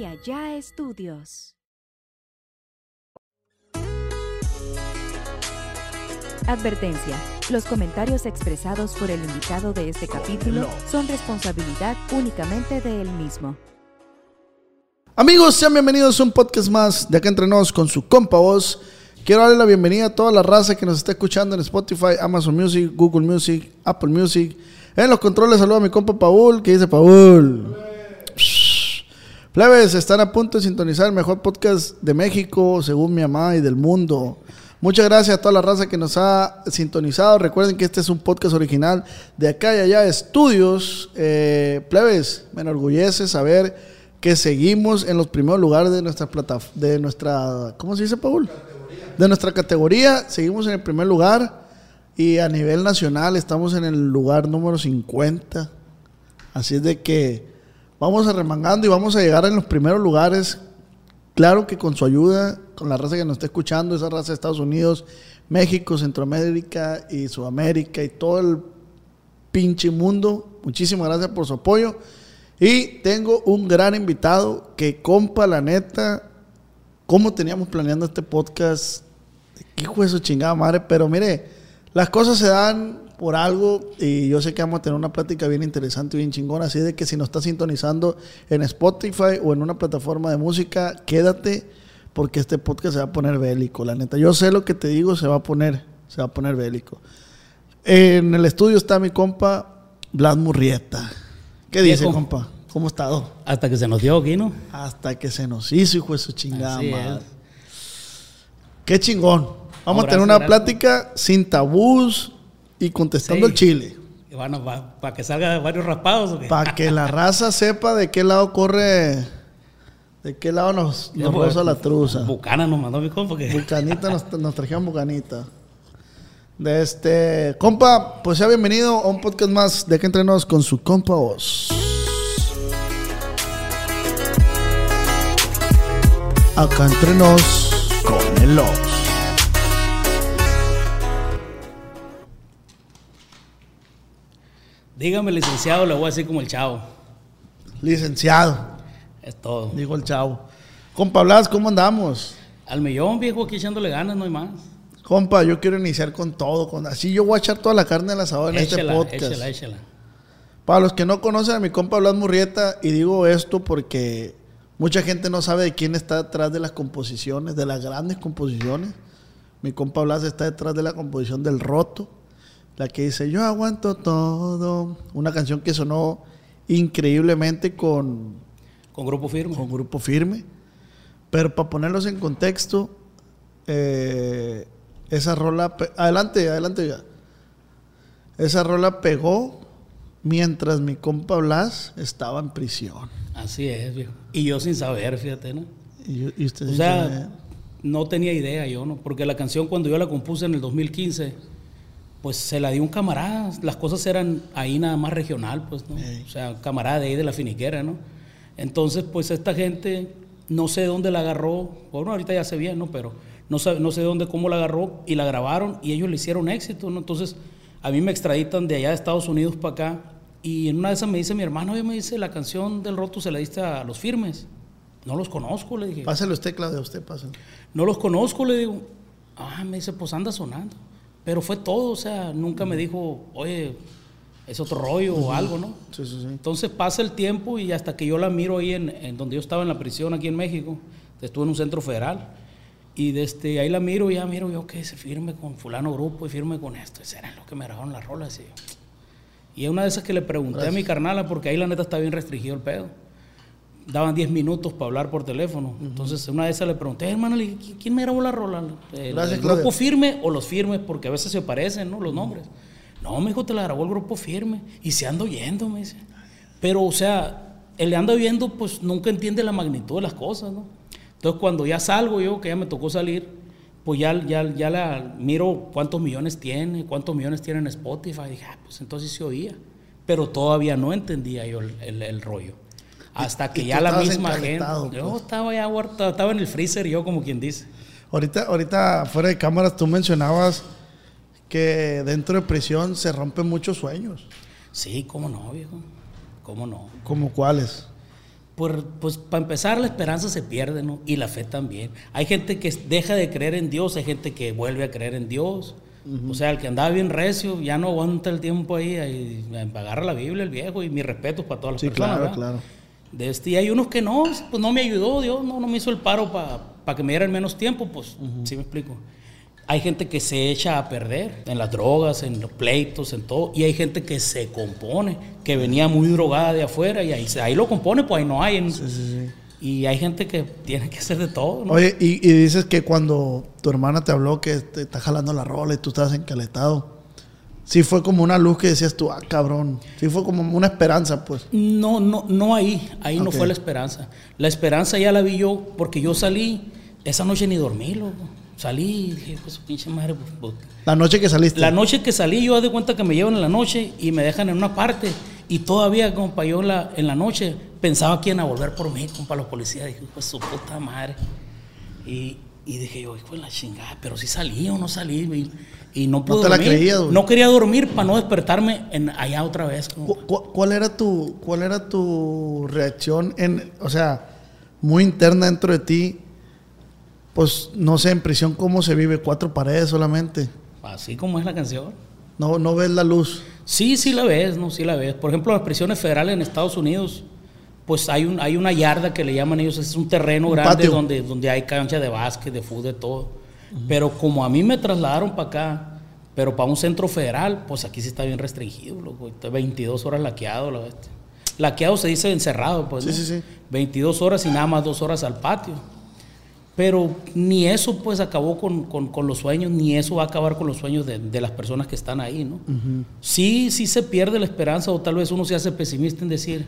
y allá estudios. Advertencia. Los comentarios expresados por el invitado de este capítulo son responsabilidad únicamente de él mismo. Amigos, sean bienvenidos a un podcast más de acá entre nos con su compa voz. Quiero darle la bienvenida a toda la raza que nos está escuchando en Spotify, Amazon Music, Google Music, Apple Music. En los controles saludo a mi compa Paul, que dice Paul. Plebes, están a punto de sintonizar el mejor podcast de México, según mi mamá, y del mundo. Muchas gracias a toda la raza que nos ha sintonizado. Recuerden que este es un podcast original de acá y allá estudios. Eh, plebes, me enorgullece saber que seguimos en los primeros lugares de nuestra plataforma, de nuestra, ¿cómo se dice, Paul? De nuestra categoría, seguimos en el primer lugar y a nivel nacional estamos en el lugar número 50. Así es de que vamos arremangando y vamos a llegar en los primeros lugares. Claro que con su ayuda, con la raza que nos está escuchando, esa raza de Estados Unidos, México, Centroamérica y Sudamérica y todo el pinche mundo. Muchísimas gracias por su apoyo. Y tengo un gran invitado que, compa, la neta, cómo teníamos planeando este podcast. Hijo de chingada madre, pero mire, las cosas se dan por algo y yo sé que vamos a tener una plática bien interesante y bien chingona. Así de que si nos estás sintonizando en Spotify o en una plataforma de música, quédate porque este podcast se va a poner bélico, la neta. Yo sé lo que te digo, se va a poner, se va a poner bélico. En el estudio está mi compa Blas Murrieta. ¿Qué dice, compa? ¿Cómo ha estado? Hasta que se nos dio aquí, ¿no? Hasta que se nos hizo, hijo de su chingada Así madre. es. Qué chingón. Vamos a tener una gracias. plática sin tabús y contestando Sí. el chile. Y bueno, para que salga varios raspados. Para que la raza sepa de qué lado corre, de qué lado nos, nos pues, la truza. Bucana nos mandó mi compa. Que... Bucanita, nos, nos trajeron bucanita. De este, compa, pues sea bienvenido a un podcast más de que entrenos con su compa Oz. Acá entrenos con el Oz. Dígame, licenciado, le voy a decir como el chavo. Licenciado, Es todo. dijo el chavo. Compa Blas, ¿cómo andamos? Al millón, viejo, aquí echándole ganas, no hay más. Compa, yo quiero iniciar con todo. Con, así yo voy a echar toda la carne al asador en este podcast. échela, échela. Para los que no conocen a mi compa Blas Murrieta, y digo esto porque mucha gente no sabe de quién está detrás de las composiciones, de las grandes composiciones. Mi compa Blas está detrás de la composición del Roto, la que dice Yo aguanto todo. Una canción que sonó increíblemente con, Con grupo firme. con Grupo Firme. Pero para ponerlos en contexto, eh, esa rola. Adelante, adelante ya. Esa rola pegó mientras mi compa Blas estaba en prisión. Así es, viejo. Y yo sin saber, fíjate, ¿no? Y, y usted O sea, no tenía idea yo, ¿no? Porque la canción cuando yo la compuse en el 2015, pues se la di un camarada. Las cosas eran ahí nada más regional, pues, ¿no? Ey. O sea, camarada de ahí de la finiquera, ¿no? Entonces, pues esta gente, no sé de dónde la agarró, bueno, ahorita ya sé bien, ¿no? Pero no sé, no sé de dónde, cómo la agarró y la grabaron y ellos le hicieron éxito, ¿no? Entonces, a mí me extraditan de allá de Estados Unidos para acá y en una de esas me dice mi hermano, oye, me dice, la canción del roto se la diste a los firmes. No los conozco, le dije. Pásale usted, Claudia, usted pásale. No los conozco, le digo. Ah, me dice, pues anda sonando. Pero fue todo, o sea, nunca me dijo, oye, es otro rollo o algo, ¿no? Sí, sí, sí. Entonces pasa el tiempo y hasta que yo la miro ahí en, en donde yo estaba en la prisión aquí en México, estuve en un centro federal, y desde ahí la miro y ya miro yo que se firme con fulano grupo y firme con esto. Ese eran los que me grabaron las rolas. Y, y es una de esas que le pregunté a mi carnala, porque ahí la neta está bien restringido el pedo. Daban 10 minutos para hablar por teléfono. Entonces, una de esas le pregunté, hermano, dije, ¿qui- ¿quién me grabó la rola? ¿El, Gracias, el grupo firme o los firmes? Porque a veces se parecen, ¿no? Los nombres. No, me dijo, te la grabó el grupo firme. Y se anda oyendo, me dice. Pero, o sea, el le anda oyendo, pues nunca entiende la magnitud de las cosas, ¿no? Entonces, cuando ya salgo yo, que ya me tocó salir, pues ya, ya, ya la miro cuántos millones tiene, cuántos millones tiene en Spotify. dije, ah, pues entonces se oía. Pero todavía no entendía yo el, el- el rollo. Hasta que y ya la misma gente. Yo pues. estaba ya huerta, estaba en el freezer, yo como quien dice. Ahorita, ahorita fuera de cámaras, tú mencionabas que dentro de prisión se rompen muchos sueños. Sí, cómo no, viejo. ¿Cómo no? ¿Como cuáles? Pues, pues para empezar, la esperanza se pierde, ¿no? Y la fe también. Hay gente que deja de creer en Dios, hay gente que vuelve a creer en Dios. O sea, el que andaba bien recio ya no aguanta el tiempo ahí, ahí agarra la Biblia el viejo y mi respeto para todas las Sí, personas. claro, ¿verdad? claro. De este, y hay unos que no, pues no me ayudó, Dios no, no me hizo el paro para que me dieran menos tiempo, pues sí me explico. Hay gente que se echa a perder en las drogas, en los pleitos, en todo, y hay gente que se compone, que venía muy drogada de afuera y ahí, ahí lo compone, pues ahí no hay. en- Y hay gente que tiene que hacer de todo, ¿no? Oye, y, y dices que cuando tu hermana te habló que te está jalando la rola y tú estabas encaletado, sí fue como una luz que decías tú, ah, cabrón. Sí fue como una esperanza, pues. No, no, no ahí, ahí no fue la esperanza. La esperanza ya la vi yo porque yo salí, esa noche ni dormí, loco. Salí y dije, pues su pinche madre, pues, pues, La noche que saliste. La noche que salí, yo de cuenta que me llevan en la noche y me dejan en una parte. Y todavía, compa, yo en la, en la noche pensaba que iban a volver por mí, compa, los policías. Dije, pues su puta madre. Y, y dije yo, hijo de la chingada, pero si salí o no salí. Y, no pude te la dormir. creías, güey. No quería dormir para no despertarme en, allá otra vez. compa. ¿Cu- cu- ¿Cuál era tu cuál era tu reacción en, o sea, muy interna dentro de ti? Pues no sé, en prisión cómo se vive, cuatro paredes solamente. Así como es la canción. No no ves la luz. Sí, sí la ves, ¿no? Sí la ves. Por ejemplo, las prisiones federales en Estados Unidos, pues hay, un, hay una yarda que le llaman ellos, es un terreno Un grande patio. donde, donde hay cancha de básquet, de fútbol, de todo. Pero como a mí me trasladaron para acá, pero para un centro federal, pues aquí sí está bien restringido, loco. Está 22 horas laqueado, la bestia. Laqueado se dice encerrado, pues. Sí, ¿no? sí, sí. 22 horas y nada más dos horas al patio. Pero ni eso pues acabó con, con- con los sueños, ni eso va a acabar con los sueños de, de las personas que están ahí, ¿no? Sí, sí se pierde la esperanza o tal vez uno se hace pesimista en decir,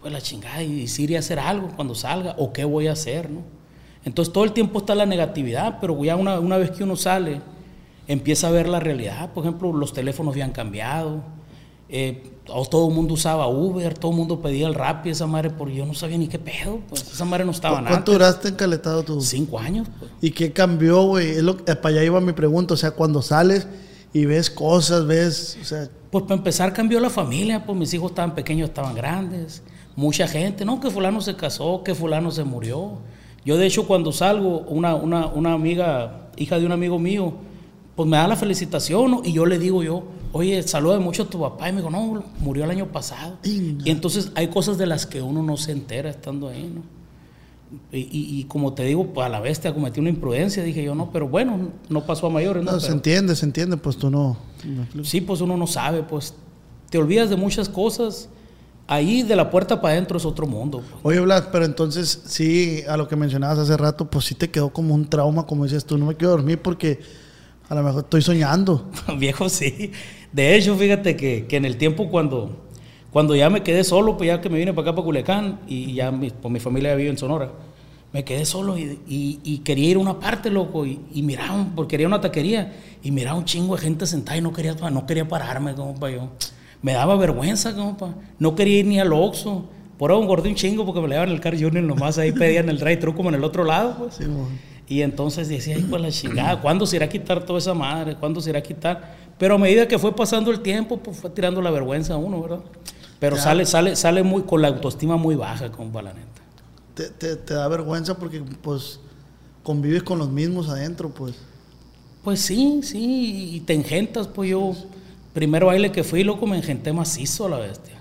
pues la chingada, y si iré a hacer algo cuando salga, o qué voy a hacer, ¿no? Entonces todo el tiempo está la negatividad, pero ya una, una vez que uno sale, empieza a ver la realidad. Por ejemplo, los teléfonos ya han cambiado, eh, todo el mundo usaba Uber, todo el mundo pedía el rap y esa madre, porque yo no sabía ni qué pedo, pues esa madre no estaba nada. ¿Cuánto duraste encaletado tú? Cinco años, pues. ¿Y qué cambió, güey? Eh, para allá iba mi pregunta, o sea, cuando sales y ves cosas, ves, o sea, Pues para empezar cambió la familia, pues mis hijos estaban pequeños, estaban grandes, mucha gente, no, que fulano se casó, que fulano se murió. Yo de hecho cuando salgo, una, una, una amiga, hija de un amigo mío, pues me da la felicitación ¿no? y yo le digo yo, oye, saluda mucho a tu papá y me dijo, no, murió el año pasado. Inga. Y entonces hay cosas de las que uno no se entera estando ahí, ¿no? Y, y- y como te digo, pues a la bestia cometí una imprudencia, dije yo, no, pero bueno, no pasó a mayores, ¿no? no, se Pero- entiende, se entiende, pues tú no. Sí, pues uno no sabe, pues te olvidas de muchas cosas. Ahí de la puerta para adentro es otro mundo. pues. Oye, Blas, pero entonces sí, a lo que mencionabas hace rato, pues sí te quedó como un trauma, como decías tú, no me quiero dormir porque a lo mejor estoy soñando. Viejo, sí. De hecho, fíjate que, que en el tiempo cuando, cuando ya me quedé solo, pues ya que me vine para acá, para Culiacán, y ya mi, pues mi familia vive en Sonora, me quedé solo y, y- y quería ir a una parte, loco, y, y miraba, un- porque quería una taquería, y miraba un chingo de gente sentada y no quería, no quería pararme, compa, yo. Me daba vergüenza, compa. No quería ir ni al Oxxo. Por ahí engordé un chingo porque me le daban el Car Junior nomás, ahí pedían el drive-thru como en el otro lado, pues. Sí. Y entonces decía, ay, pues la chingada, ¿cuándo se irá a quitar toda esa madre? ¿Cuándo se irá a quitar? Pero a medida que fue pasando el tiempo, pues fue tirando la vergüenza a uno, ¿verdad? Pero sale, sale, sale muy, con la autoestima muy baja, compa, la neta. te, te- te da vergüenza porque pues convives con los mismos adentro, pues. Pues sí, sí, y te engentas, pues yo, primer baile que fui, loco, me engenté macizo a la bestia.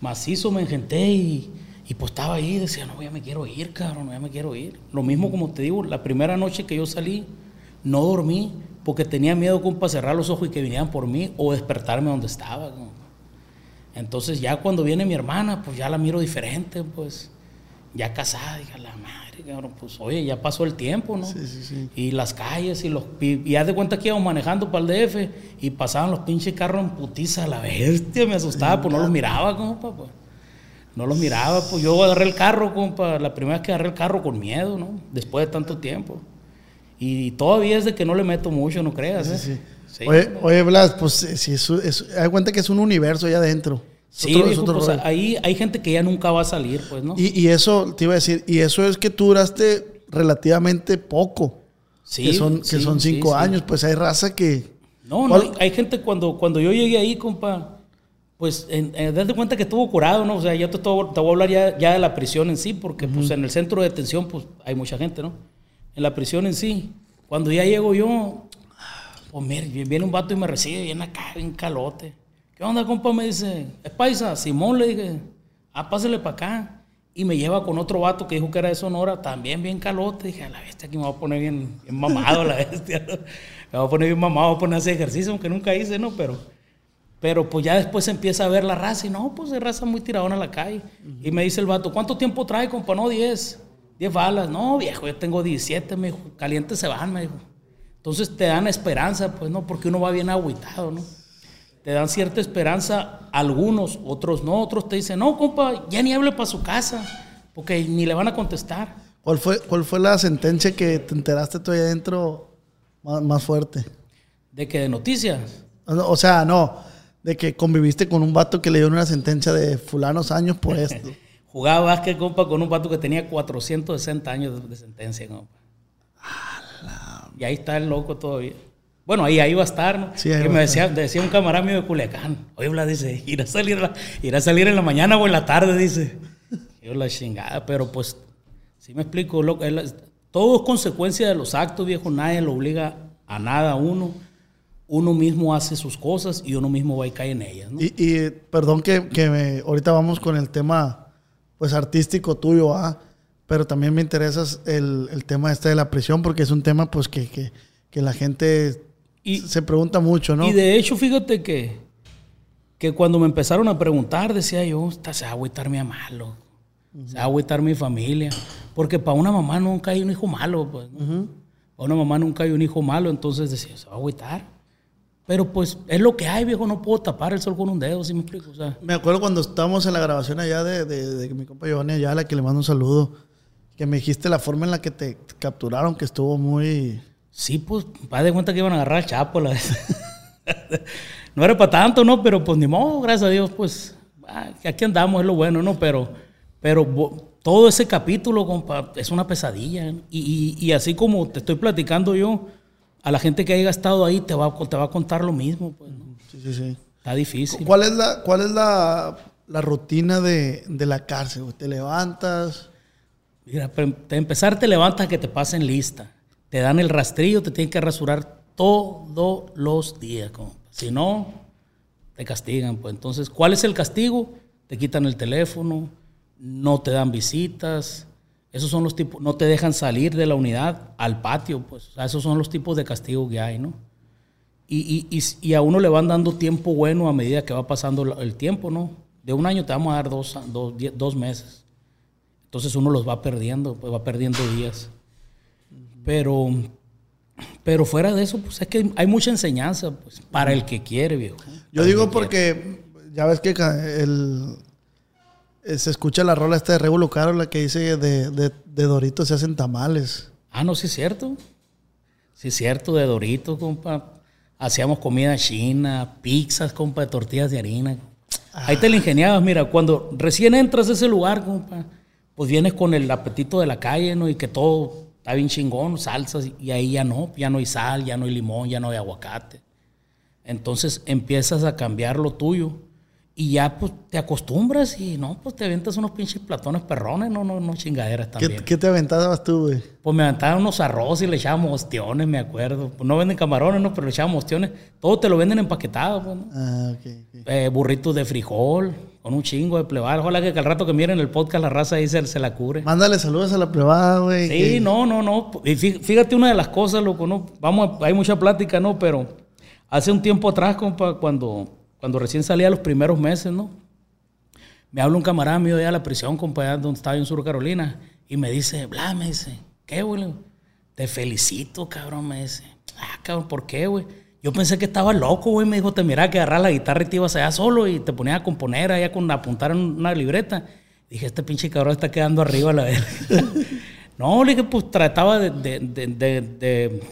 Macizo me engenté y, y pues estaba ahí, decía, no, ya me quiero ir, cabrón, ya me quiero ir. Lo mismo como te digo, la primera noche que yo salí, no dormí porque tenía miedo, compa, cerrar los ojos y que vinieran por mí o despertarme donde estaba. Entonces ya cuando viene mi hermana, pues ya la miro diferente, pues ya casada, dije, la madre, cabrón, pues oye, ya pasó el tiempo, ¿no? Sí, sí, sí. Y las calles y los... Y, y haz de cuenta que íbamos manejando para el DF y pasaban los pinches carros en putiza a la bestia, me asustaba, pues no los miraba, compa, pues. No los miraba, pues yo agarré el carro, compa, la primera vez que agarré el carro con miedo, ¿no? Después de tanto tiempo. Y todavía es de que no le meto mucho, no creas, ¿eh? Sí. Sí, oye, oye, Blas, pues si es, es, haz cuenta que es un universo allá adentro. Sí, otro- es viejo, otro pues, rollo. ahí hay gente que ya nunca va a salir, pues, ¿no? y, y eso, te iba a decir, y eso es que tú duraste relativamente poco. sí, que son, que son cinco sí, sí. años, pues hay raza que... No, no, hay, hay gente cuando, cuando yo llegué ahí, compa, pues, en, en- date cuenta que estuvo curado, ¿no? O sea, yo te, te voy a hablar ya, ya de la prisión en sí, porque pues en el centro de detención, pues hay mucha gente, ¿no? En la prisión en sí, cuando ya llego yo, pues mire, viene un vato y me recibe, viene acá, bien calote. ¿Qué onda, compa? Me dice, es paisa, Simón, le dije, ah, pásale para acá. Y me lleva con otro vato que dijo que era de Sonora, también bien calote. Dije, a la bestia, aquí me voy a poner bien, bien mamado, la bestia. Me voy a poner bien mamado, voy a poner hacer ejercicio, aunque nunca hice, ¿no? Pero, pero pues ya después se empieza a ver la raza y no, pues es raza muy tiradona a la calle. Y me dice el vato, ¿cuánto tiempo trae, compa? No, 10. 10 balas. No, viejo, yo tengo 17, me dijo. Calientes se van, me dijo. Entonces te dan esperanza, pues no, porque uno va bien agüitado, ¿no? Te dan cierta esperanza algunos, otros no, otros te dicen, no, compa, ya ni hable para su casa, porque ni le van a contestar. ¿Cuál fue, ¿Cuál fue la sentencia que te enteraste tú ahí adentro más, más fuerte? De que de noticias. O sea, no, de que conviviste con un vato que le dio una sentencia de fulanos años por esto. Jugaba básquet, compa, con un vato que tenía 460 años de, de sentencia, compa. Y ahí está el loco todavía. Bueno, ahí, ahí va a estar, ¿no? Sí, va me decía, decía un camarada mío de Culiacán. Oye, Blas, dice, irá a salir, la- irá a salir en la mañana o en la tarde, dice. Yo la chingada, pero pues, sí me explico, él- todo es consecuencia de los actos, viejo. Nadie lo obliga a nada a uno. Uno mismo hace sus cosas y uno mismo va y cae en ellas, ¿no? Y, y, perdón que, que me- ahorita vamos con el tema pues artístico tuyo, ¿ah? pero también me interesa el, el tema este de la prisión porque es un tema pues que, que, que la gente Y- se pregunta mucho, ¿no? Y de hecho, fíjate que, que cuando me empezaron a preguntar, decía yo, "Esta se va a agüitar mi mamá, loco. Se va a agüitar mi familia. Porque para una mamá nunca hay un hijo malo, pues. ¿no? Para una mamá nunca hay un hijo malo, entonces decía, se va a agüitar. Pero pues es lo que hay, viejo, no puedo tapar el sol con un dedo, ¿sí me explico? O sea, Me acuerdo cuando estábamos en la grabación allá de, de, de mi compa Giovanni Ayala, que le mando un saludo, que me dijiste la forma en la que te capturaron, que estuvo muy... sí, pues, pa' de cuenta que iban a agarrar al chapo. La vez. no era para tanto, ¿no? Pero pues ni modo, gracias a Dios, pues, ah, aquí andamos, es lo bueno, ¿no? Pero, pero todo ese capítulo, compa, es una pesadilla. Y, y- y así como te estoy platicando yo, a la gente que haya estado ahí te va, a- te va a contar lo mismo, pues, ¿no? Sí, sí, sí. Está difícil. ¿Cuál es la, cuál es la, la rutina de, de la cárcel? ¿Te levantas? Mira, para em- empezar te levantas que te pasen lista. Te dan el rastrillo, te tienen que rasurar todos los días. compa. Si no, te castigan. Pues entonces, ¿cuál es el castigo? Te quitan el teléfono, no te dan visitas. Esos son los tipos, no te dejan salir de la unidad al patio, pues. Esos son los tipos de castigo que hay, ¿no? Y, y, y, a uno le van dando tiempo bueno a medida que va pasando el tiempo, ¿no? De un año te vamos a dar dos, dos meses. Entonces uno los va perdiendo, pues va perdiendo días. Pero, pero fuera de eso, pues es que hay mucha enseñanza pues, para el que quiere, viejo. Yo digo que porque ya ves que el, eh, se escucha la rola esta de Regulo Caro, la que dice de, de, de Doritos se hacen tamales. Ah, no, sí es cierto. Sí es cierto, de Doritos, compa. Hacíamos comida china, pizzas, compa, de tortillas de harina. Ahí te la ingeniabas, mira, cuando recién entras a ese lugar, compa, pues vienes con el apetito de la calle, ¿no? Y que todo está bien chingón, salsas, y ahí ya no, ya no hay sal, ya no hay limón, ya no hay aguacate. Entonces empiezas a cambiar lo tuyo y ya pues te acostumbras y no, pues te aventas unos pinches platones perrones, no, no, no chingaderas ¿Qué, también. qué te aventabas tú, güey? Pues me aventaban unos arroz y le echábamos ostiones, me acuerdo. Pues no venden camarones, ¿no? Pero le echábamos ostiones. Todo te lo venden empaquetado, pues, ¿no? Ah, ok, ok. Eh, burritos de frijol, con un chingo de plebar. Ojalá que al rato que miren el podcast la raza ahí se, se la cure. Mándale saludos a la privada, güey. Sí, que- no, no, no. Y fí- fíjate una de las cosas, loco, ¿no? Vamos, a- hay mucha plática, ¿no? Pero hace un tiempo atrás, compa, cuando, cuando recién salía los primeros meses, ¿no? Me habla un camarada mío de allá a la prisión, compa, allá donde estaba yo en Sur Carolina, y me dice, bla, me dice, ¿qué, güey? Te felicito, cabrón, me dice. Ah, cabrón, ¿por qué, güey? Yo pensé que estaba loco, güey. Me dijo, te miraba que agarrar la guitarra y te ibas allá solo y te ponías a componer allá con apuntar en una libreta. Dije, este pinche cabrón está quedando arriba a la vez. no, le dije, pues trataba de, de, de, de, de-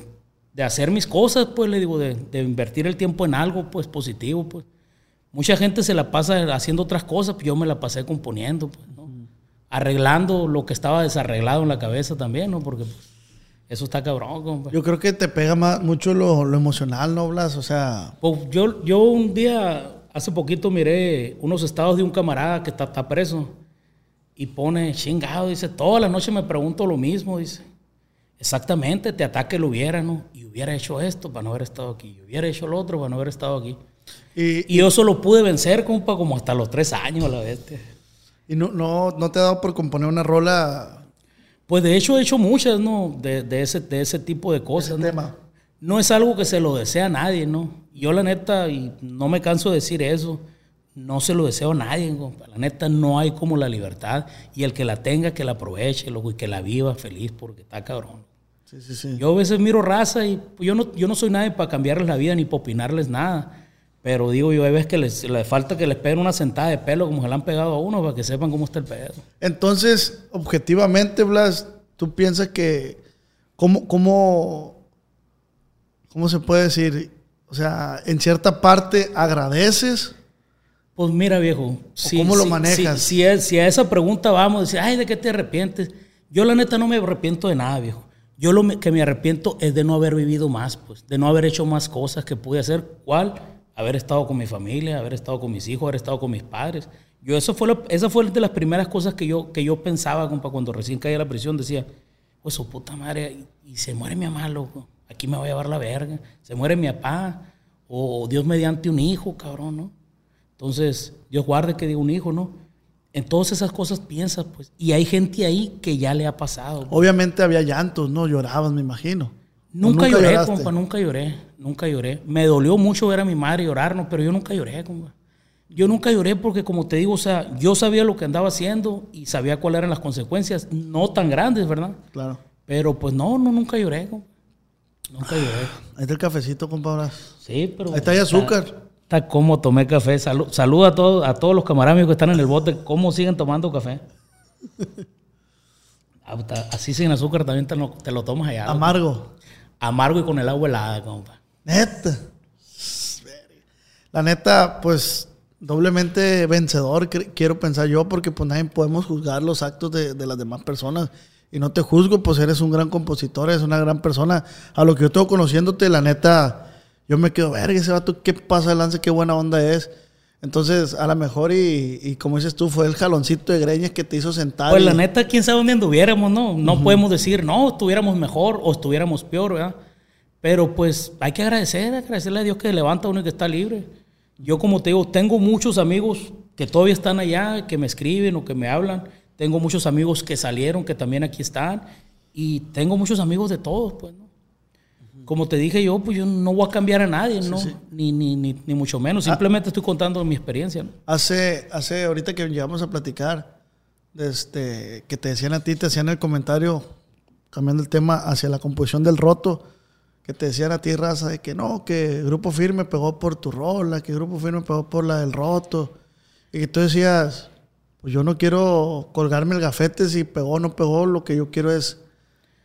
de hacer mis cosas, pues le digo, de, de invertir el tiempo en algo, pues positivo, pues. Mucha gente se la pasa haciendo otras cosas, pues yo me la pasé componiendo, pues, ¿no? Arreglando lo que estaba desarreglado en la cabeza también, ¿no? Porque pues, eso está cabrón, compa. Yo creo que te pega más, mucho lo, lo emocional, ¿no, Blas? O sea, Pues yo, yo un día Hace poquito miré unos estados de un camarada que está, está preso y pone chingado, dice, toda la noche me pregunto lo mismo, dice. Exactamente, te ataque lo hubiera, ¿no? Y hubiera hecho esto para no haber estado aquí, y hubiera hecho lo otro para no haber estado aquí. Y, Y yo solo pude vencer, compa, como hasta los tres años a la bestia. y no, no, no te ha dado por componer una rola Pues de hecho he hecho muchas, ¿no? De, de ese, de ese tipo de cosas. ¿no? tema. No es algo que se lo desea a nadie, ¿no? Yo la neta, y no me canso de decir eso, no se lo deseo a nadie. La neta no hay como la libertad. Y el que la tenga, que la aproveche, loco, y que la viva feliz, porque está cabrón. Sí, sí, sí. Yo a veces miro raza y pues, yo no, yo no soy nadie para cambiarles la vida ni para opinarles nada. Pero digo yo, hay veces que les, les falta que les peguen una sentada de pelo como se le han pegado a uno para que sepan cómo está el pedo. Entonces, objetivamente, Blas, ¿tú piensas que cómo, cómo, cómo se puede decir? O sea, en cierta parte agradeces. Pues mira, viejo. si- cómo lo si- manejas? Si, si a, si a esa pregunta vamos, decir, ay, ¿de qué te arrepientes? Yo la neta no me arrepiento de nada, viejo. Yo lo que me arrepiento es de no haber vivido más, pues, de no haber hecho más cosas que pude hacer. ¿Cuál? Haber estado con mi familia, haber estado con mis hijos, haber estado con mis padres. Yo eso fue lo- esa fue de las primeras cosas que yo, que yo pensaba, compa, cuando recién caí a la prisión. Decía, pues su puta madre, y, se muere mi mamá, loco. Aquí me va a llevar la verga. Se muere mi papá. O Dios mediante un hijo, cabrón, ¿no? Entonces, Dios guarde que diga un hijo, ¿no? En todas esas cosas piensas, pues. Y hay gente ahí que ya le ha pasado. Obviamente había llantos, ¿no? Llorabas, me imagino. ¿O Nunca, lloré, lloraste? compa, nunca lloré. Nunca lloré. Me dolió mucho ver a mi madre llorar, ¿no? Pero yo nunca lloré, compa. Yo nunca lloré porque, como te digo, o sea, yo sabía lo que andaba haciendo y sabía cuáles eran las consecuencias. No tan grandes, ¿verdad? Claro. Pero, pues, no, no, nunca lloré, compa. Nunca lloré. Ahí está el cafecito, compa Blas. Sí, pero... Ahí está hay azúcar. Está como tomé café. Salud, saluda a todos, a todos los camaradas que están en el bote. ¿Cómo siguen tomando café? Ah, Así sin azúcar también te lo, te lo tomas allá. Amargo. Amargo y con el agua helada, compa. Neta. La neta, pues doblemente vencedor, quiero pensar yo, porque pues nadie podemos juzgar los actos de, las demás personas. Y no te juzgo, pues eres un gran compositor, eres una gran persona. A lo que yo tengo conociéndote, la neta, yo me quedo, verga, ese vato, ¿qué pasa lance? Qué buena onda es. Entonces, a lo mejor, y, y como dices tú, fue el jaloncito de greñas que te hizo sentar. Pues y- la neta, quién sabe dónde anduviéramos, ¿no? No podemos decir, no, estuviéramos mejor o estuviéramos peor, ¿verdad? Pero pues hay que agradecer, agradecerle a Dios que levanta a uno y que está libre. Yo, como te digo, tengo muchos amigos que todavía están allá, que me escriben o que me hablan. Tengo muchos amigos que salieron, que también aquí están. Y tengo muchos amigos de todos, pues, ¿no? Como te dije yo, pues yo no voy a cambiar a nadie, ¿no? Ni, ni, ni, ni mucho menos. Simplemente estoy contando mi experiencia, ¿no? Hace, hace, ahorita que llegamos a platicar, este, que te decían a ti, te hacían el comentario, cambiando el tema hacia la composición del roto, que te decían a ti, raza, de que no, que Grupo Firme pegó por tu rola, que Grupo Firme pegó por la del roto. Y que tú decías, pues yo no quiero colgarme el gafete si pegó o no pegó, lo que yo quiero es...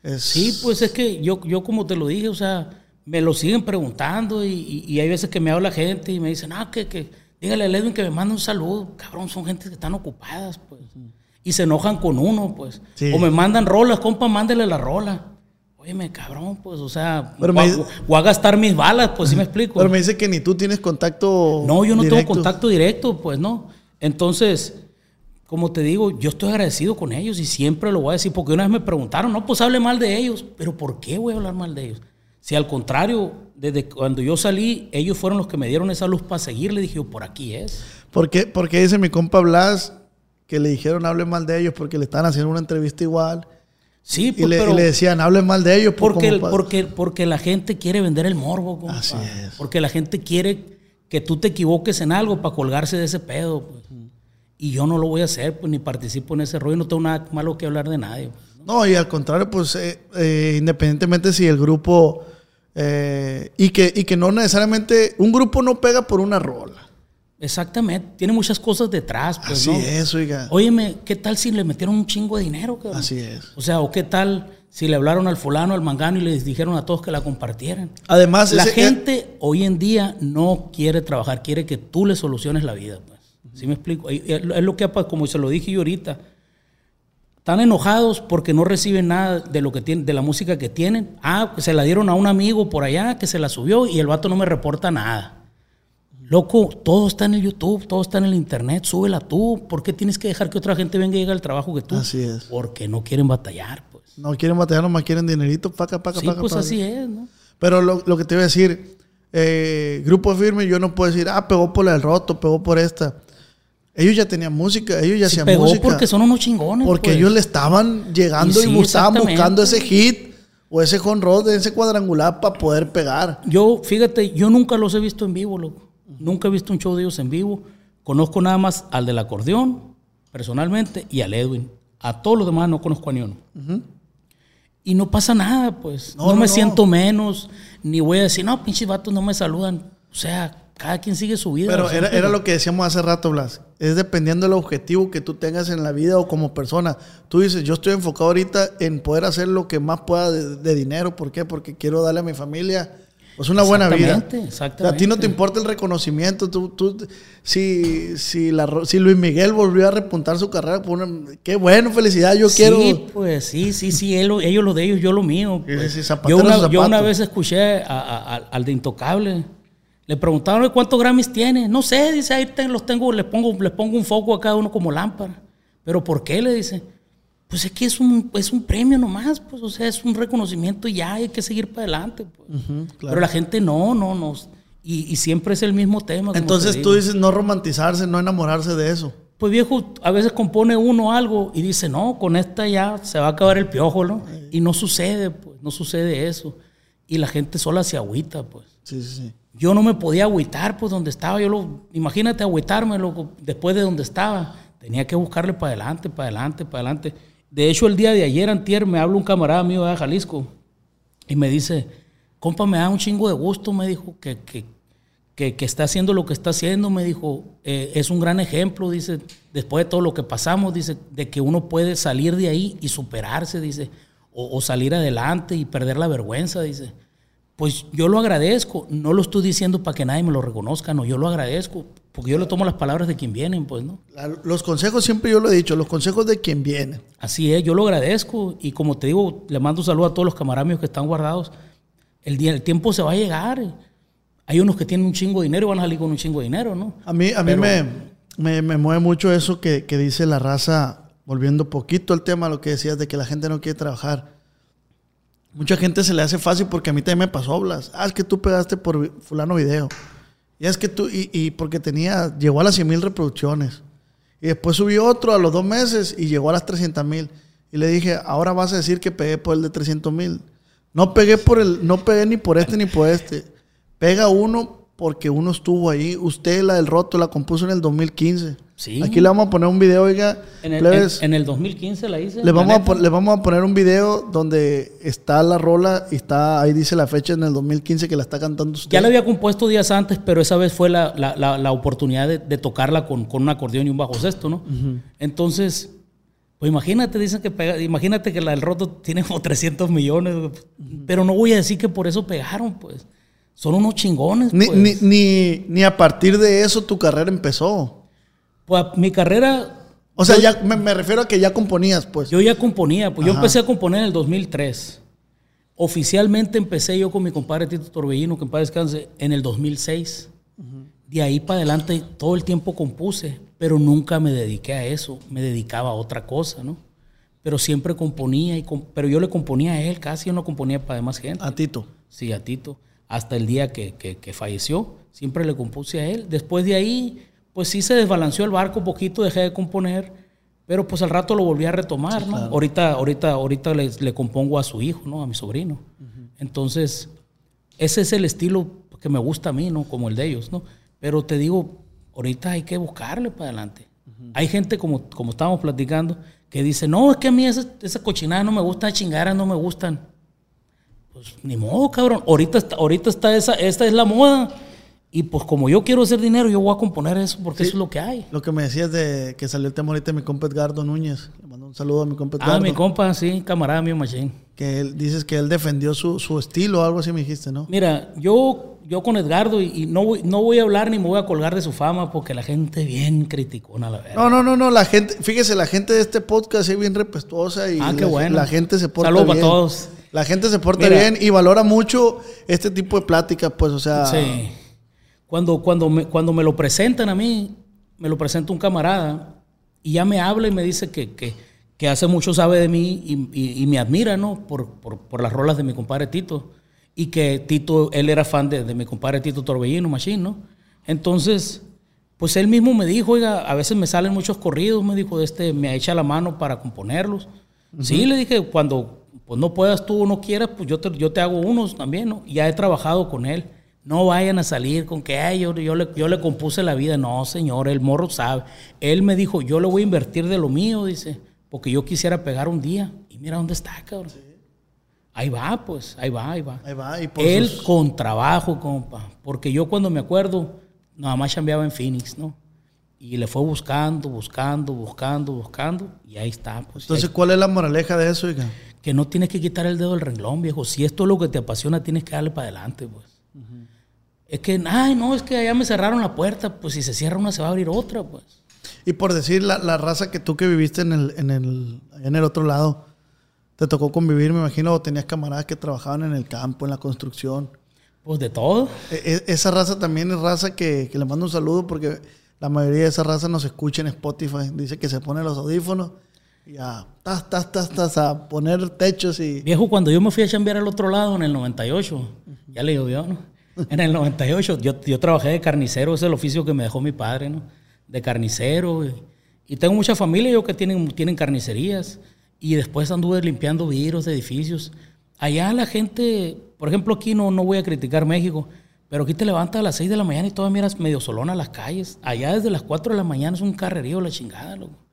es Sí, pues es que yo, yo como te lo dije, o sea, me lo siguen preguntando y, y- y hay veces que me habla gente y me dicen, ah, que, que dígale a Edwin que me mande un saludo. Cabrón, son gente que están ocupadas, pues. Y se enojan con uno, pues. Sí. O me mandan rolas, compa, mándele la rola. Óyeme, cabrón, pues, o sea, Pero voy, me a- dice- voy a gastar mis balas, pues, sí me explico. Pero me dice que ni tú tienes contacto No, yo no directo. tengo contacto directo, pues no. Entonces, como te digo, yo estoy agradecido con ellos y siempre lo voy a decir, porque una vez me preguntaron, no, pues hable mal de ellos, pero ¿por qué voy a hablar mal de ellos? Si al contrario, desde cuando yo salí, ellos fueron los que me dieron esa luz para seguir, le dije, yo, por aquí es. ¿Por qué, porque dice mi compa Blas que le dijeron hable mal de ellos porque le estaban haciendo una entrevista igual? Sí, Y pues, le, pero y le decían, hable mal de ellos. pues, porque, pa- porque, porque la gente quiere vender el morbo. compa. Así es. Porque la gente quiere que tú te equivoques en algo para colgarse de ese pedo. pues. Y yo no lo voy a hacer, pues ni participo en ese rollo, no tengo nada malo que hablar de nadie. pues. No, y al contrario, pues eh, eh, independientemente si el grupo... eh, y, que, y que no necesariamente... Un grupo no pega por una rola. Exactamente, tiene muchas cosas detrás, pues, Así ¿no? es, oiga. Óyeme, ¿qué tal si le metieron un chingo de dinero, cabrón? Así es. O sea, ¿o qué tal si le hablaron al fulano, al mangano y les dijeron a todos que la compartieran? Además, La ese- gente hoy en día no quiere trabajar, quiere que tú le soluciones la vida, pues. ¿Sí me explico? Es lo que, ha- como se lo dije yo ahorita, están enojados porque no reciben nada de lo que tienen, de la música que tienen. Ah, que se la dieron a un amigo por allá que se la subió y el vato no me reporta nada. Loco, todo está en el YouTube, todo está en el Internet, súbela tú. ¿Por qué tienes que dejar que otra gente venga y llegue al trabajo que tú? Así es. Porque no quieren batallar, pues. No quieren batallar, nomás quieren dinerito, paca, paca, Sí, paca. pues paca. así es, ¿no? Pero lo, lo que te iba a decir, eh, Grupo Firme, yo no puedo decir, ah, pegó por del roto, pegó por esta. Ellos ya tenían música, ellos ya Sí hacían pegó música. porque son unos chingones, Porque pues. ellos le estaban llegando Y sí, estaban buscando ese hit o ese rod, ese cuadrangular para poder pegar. Yo, fíjate, yo nunca los he visto en vivo, loco. Nunca he visto un show de ellos en vivo. Conozco nada más al del acordeón, personalmente, y al Edwin. A todos los demás no conozco a ni uno. Y no pasa nada, pues. No, No, no, me no. siento menos, ni voy a decir, no, pinches vatos no me saludan. O sea, cada quien sigue su vida. Pero o sea, era, era lo que decíamos hace rato, Blas. Es dependiendo del objetivo que tú tengas en la vida o como persona. Tú dices, yo estoy enfocado ahorita en poder hacer lo que más pueda de, de dinero. ¿Por qué? Porque quiero darle a mi familia pues, una buena vida. Exactamente, O sea, a ti no te importa el reconocimiento. Tú, tú, si, si, la, si Luis Miguel volvió a repuntar su carrera, pues, una- qué bueno, felicidad. Yo quiero... Sí, pues sí, sí, sí, él ellos lo de ellos, yo lo mío. Pues. sí, sí, zapatero yo, una, yo una vez escuché a- a- a- al de Intocable. Le preguntaron "Oye, cuántos Grammys tiene. No sé, dice, ahí los tengo, les pongo, les pongo un foco a cada uno como lámpara. ¿Pero por qué? Le dice. Pues es que es un, es un premio nomás, pues, o sea, es un reconocimiento y ya hay que seguir para adelante. pues. claro. Pero la gente no, no, no. Y, y siempre es el mismo tema. Entonces tú dices no romantizarse, no enamorarse de eso. Pues viejo, a veces compone uno algo y dice, no, con esta ya se va a acabar el piojo, ¿no? Y no sucede, pues, no sucede eso. Y la gente sola se agüita, pues. Sí, sí, sí. Yo no me podía agüitar, pues, donde estaba. Yo lo, imagínate agüitarme loco, después de donde estaba. Tenía que buscarle para adelante, para adelante, para adelante. De hecho, el día de ayer, antier, me habla un camarada mío de Jalisco y me dice, compa, me da un chingo de gusto, me dijo, que, que, que, que está haciendo lo que está haciendo, me dijo, "Eh, es un gran ejemplo, dice, después de todo lo que pasamos, dice, de que uno puede salir de ahí y superarse, dice, o, o salir adelante y perder la vergüenza, dice. Pues yo lo agradezco, no lo estoy diciendo para que nadie me lo reconozca, no, yo lo agradezco, porque yo le tomo las palabras de quien vienen, pues, ¿no? Los consejos siempre yo lo he dicho, los consejos de quien viene. Así es, yo lo agradezco y como te digo, le mando un saludo a todos los camaramios que están guardados. El, día, el tiempo se va a llegar. Hay unos que tienen un chingo de dinero y van a salir con un chingo de dinero, ¿no? A mí, a mí Pero- me, me, me mueve mucho eso que, que dice la raza, volviendo poquito al tema, lo que decías de que la gente no quiere trabajar. Mucha gente se le hace fácil porque a mí también me pasó, Blas. Ah, es que tú pegaste por fulano video. Y es que tú, y, y porque tenía, llegó a las 100 mil reproducciones. Y después subió otro a los dos meses y llegó a las 300 mil. Y le dije, ahora vas a decir que pegué por el de 300 mil. No pegué por el, no pegué ni por este ni por este. Pega uno porque uno estuvo ahí. Usted, la del roto, la compuso en el 2015. Sí. Aquí le vamos a poner un video, oiga. En el, plebes, en- en el 2015 la hice. le, vamos a, neta. pon- le vamos a poner un video donde está la rola y está ahí dice la fecha en el 2015 que la está cantando usted. Ya la había compuesto días antes, pero esa vez fue la, la- la- la oportunidad de, de tocarla con, con un acordeón y un bajo sexto, ¿no? Entonces, pues imagínate, dicen que pega- imagínate que la del roto tiene como 300 millones, güey. pero no voy a decir que por eso pegaron, pues. Son unos chingones, Ni, pues. ni, ni, ni a partir de eso tu carrera empezó. Pues, mi carrera, O sea, ya me, me refiero a que ya componías, pues. yo ya componía, pues yo empecé a componer en el 2003. Oficialmente empecé yo con mi compadre Tito Torbellino, que en paz descanse, en el 2006. De ahí para adelante todo el tiempo compuse, pero nunca me dediqué a eso, me dedicaba a otra cosa, ¿no? Pero siempre componía, y pero yo le componía a él, casi yo no componía para demás gente. A Tito. Sí, a Tito. Hasta el día que, que- que falleció, siempre le compuse a él. Después de ahí, pues sí se desbalanceó el barco un poquito, dejé de componer, pero pues al rato lo volví a retomar, ¿no? Ahorita, ahorita, ahorita le, le compongo a su hijo, ¿no? A mi sobrino. Entonces, ese es el estilo que me gusta a mí, ¿no? Como el de ellos, ¿no? Pero te digo, ahorita hay que buscarle para adelante. Hay gente, como, como estábamos platicando, que dice, no, es que a mí esas cochinadas no me gustan, chingaras no me gustan. Pues ni modo, cabrón. Ahorita está, ahorita está esa, esta es la moda. Y pues como yo quiero hacer dinero, yo voy a componer eso porque eso es lo que hay. Lo que me decías de que salió el tema ahorita de mi compa Edgardo Núñez. Le mando un saludo a mi compa Edgardo. Ah, mi compa, sí, camarada mío, machín. Que él, dices que él defendió su, su estilo, algo así me dijiste, ¿no? Mira, yo, yo con Edgardo, y, y no, voy, no voy a hablar ni me voy a colgar de su fama porque la gente bien criticona, la verdad. No, no, no, no, la gente, fíjese, la gente de este podcast es bien respetuosa y Ah, qué la, bueno. la gente se porta Saludos bien. para todos. La gente se porta Mira. bien y valora mucho este tipo de pláticas, pues, o sea, Sí. Cuando, cuando, me, cuando me lo presentan a mí, me lo presenta un camarada y ya me habla y me dice que, que, que hace mucho sabe de mí y, y- y me admira, ¿no? Por, por, por las rolas de mi compadre Tito. Y que Tito, él era fan de, de mi compadre Tito Torbellino, Machine, ¿no? Entonces, pues él mismo me dijo, oiga, a veces me salen muchos corridos, me dijo, este, me echa la mano para componerlos. Sí, le dije, cuando pues, no puedas tú o no quieras, pues yo te, yo te hago unos también, ¿no? Ya he trabajado con él. No vayan a salir con que "Ay, yo, yo, le, yo le compuse la vida. No, señor, el morro sabe. Él me dijo, yo le voy a invertir de lo mío, dice, porque yo quisiera pegar un día. Y mira dónde está, cabrón. Ahí va, pues, ahí va, ahí va. Ahí va, y por Él sus- con trabajo, compa. Porque yo cuando me acuerdo, nada más chambeaba en Phoenix, ¿no? Y le fue buscando, buscando, buscando, buscando. Y ahí está, pues. Entonces, ¿cuál es la moraleja de eso, oiga? que no tienes que quitar el dedo del renglón, viejo. Si esto es lo que te apasiona, tienes que darle para adelante, pues. Es que, ay, no, es que allá me cerraron la puerta. Pues si se cierra una, se va a abrir otra, pues. Y por decir, la, la raza que tú que viviste en el, en, el, en el otro lado, te tocó convivir, me imagino, o tenías camaradas que trabajaban en el campo, en la construcción. Pues de todo. E- e- esa raza también es raza que, que le mando un saludo porque la mayoría de esa raza nos escucha en Spotify. Dice que se pone los audífonos y a tas, tas, tas, tas, a poner techos y... Viejo, cuando yo me fui a chambear al otro lado en el 98, ya le llovió, ¿no? En el 98 yo, yo trabajé de carnicero, ese es el oficio que me dejó mi padre, ¿no? De carnicero. Y, tengo mucha familia yo que tienen, tienen carnicerías. Y después anduve limpiando vidrios de edificios. Allá la gente, por ejemplo, aquí no, no voy a criticar México, pero aquí te levantas a las 6 de la mañana y todavía miras medio solona las calles. Allá desde las 4 de la mañana es un carrerío la chingada, loco.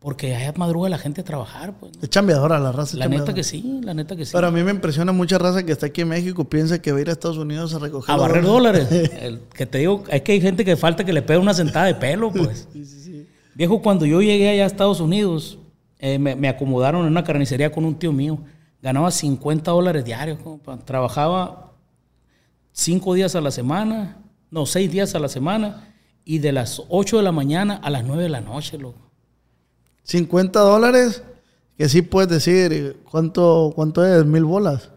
Porque allá madruga la gente a trabajar, pues. ¿no? Es chambeadora la raza. La neta que sí, la neta que sí. Pero a mí me impresiona mucha raza que está aquí en México, piensa que va a ir a Estados Unidos a recoger... a barrer dólares. El que te digo, es que hay gente que falta que le pegue una sentada de pelo, pues. Viejo, cuando yo llegué allá a Estados Unidos, eh, me, me acomodaron en una carnicería con un tío mío. Ganaba 50 dólares diarios, compa. Trabajaba cinco días a la semana, no, seis días a la semana, y de las 8 de la mañana a las 9 de la noche, loco. 50 dólares, que sí puedes decir, ¿cuánto, cuánto es? ¿Mil bolas?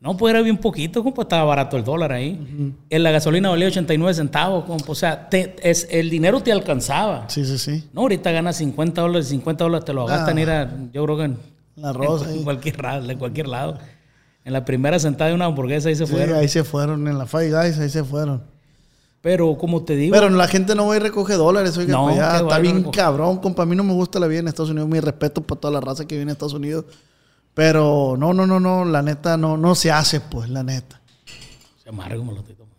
No, pues era bien poquito, compa, estaba barato el dólar ahí. En la gasolina valía 89 centavos, compa. O sea, te- es, el dinero te alcanzaba. Sí, sí, sí. No, ahorita ganas 50 dólares, 50 dólares te lo gastan Ah. ir a, yo creo que en, La rosa cualquier, en cualquier lado. En la primera sentada de una hamburguesa ahí se Sí, fueron. ahí se fueron, en la Five Guys, ahí se fueron. Pero como te digo, Pero la gente no va y recoge dólares, oiga, No, para allá. está bien cabrón, compa. A mí no me gusta la vida en Estados Unidos. Mi respeto por toda la raza que viene a Estados Unidos. Pero no, no, no, no, la neta no, no se hace, pues, la neta. se amarga como lo estoy tomando.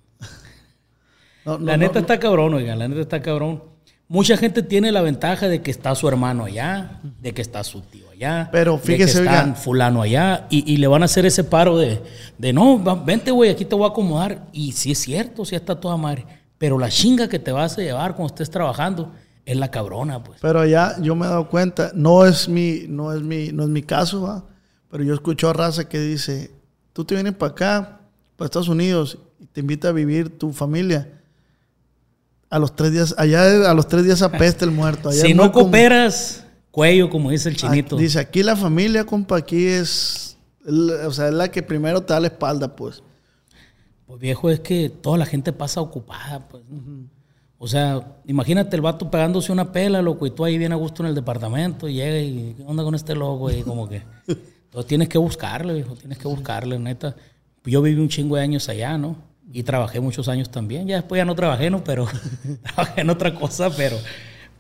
No, no, La neta está cabrón, oiga, la neta está cabrón. Mucha gente tiene la ventaja de que está su hermano allá, de que está su tío allá. Pero de que está oiga. fulano allá y, y le van a hacer ese paro de, de no, vente, güey, aquí te voy a acomodar. Y sí es cierto, sí está toda madre. Pero la chinga que te vas a llevar cuando estés trabajando es la cabrona, pues. Pero allá yo me he dado cuenta, no es mi, no es mi, no es mi caso, ¿va? Pero yo escucho a raza que dice, tú te vienes para acá, para Estados Unidos, y te invita a vivir tu familia. A los tres días, allá a los tres días apesta el muerto. Allá si no cooperas, cuello, como dice el chinito. Ah, Dice, aquí la familia, compa, aquí es, o sea, es la que primero te da la espalda, pues. Pues viejo, es que toda la gente pasa ocupada, pues. O sea, imagínate el vato pegándose una pela, loco, y tú ahí bien a gusto en el departamento, y llega y ¿qué onda con este loco? Y como que. Entonces tienes que buscarle, viejo, tienes que buscarle, neta. Yo viví un chingo de años allá, ¿no? Y trabajé muchos años también. Ya después ya no trabajé, ¿no? Pero trabajé en otra cosa, pero.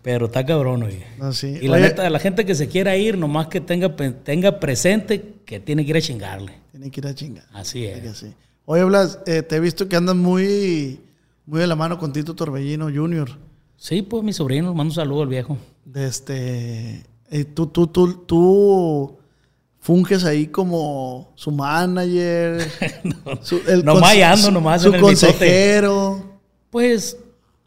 Pero está cabrón, oye. No, sí. Y la Oye- neta, la gente que se quiera ir, nomás que tenga, tenga presente que tiene que ir a chingarle. Tiene que ir a chingar. Así Es que es. sí. Oye, Blas, eh, te he visto que andas muy, muy de la mano con Tito Torbellino Jr. Sí, pues mi sobrino, mando un saludo al viejo. De este, eh, tú, tú, tú, tú funges ahí como su manager, su, Nomás conse- ando, nomás su en el consejero. Pues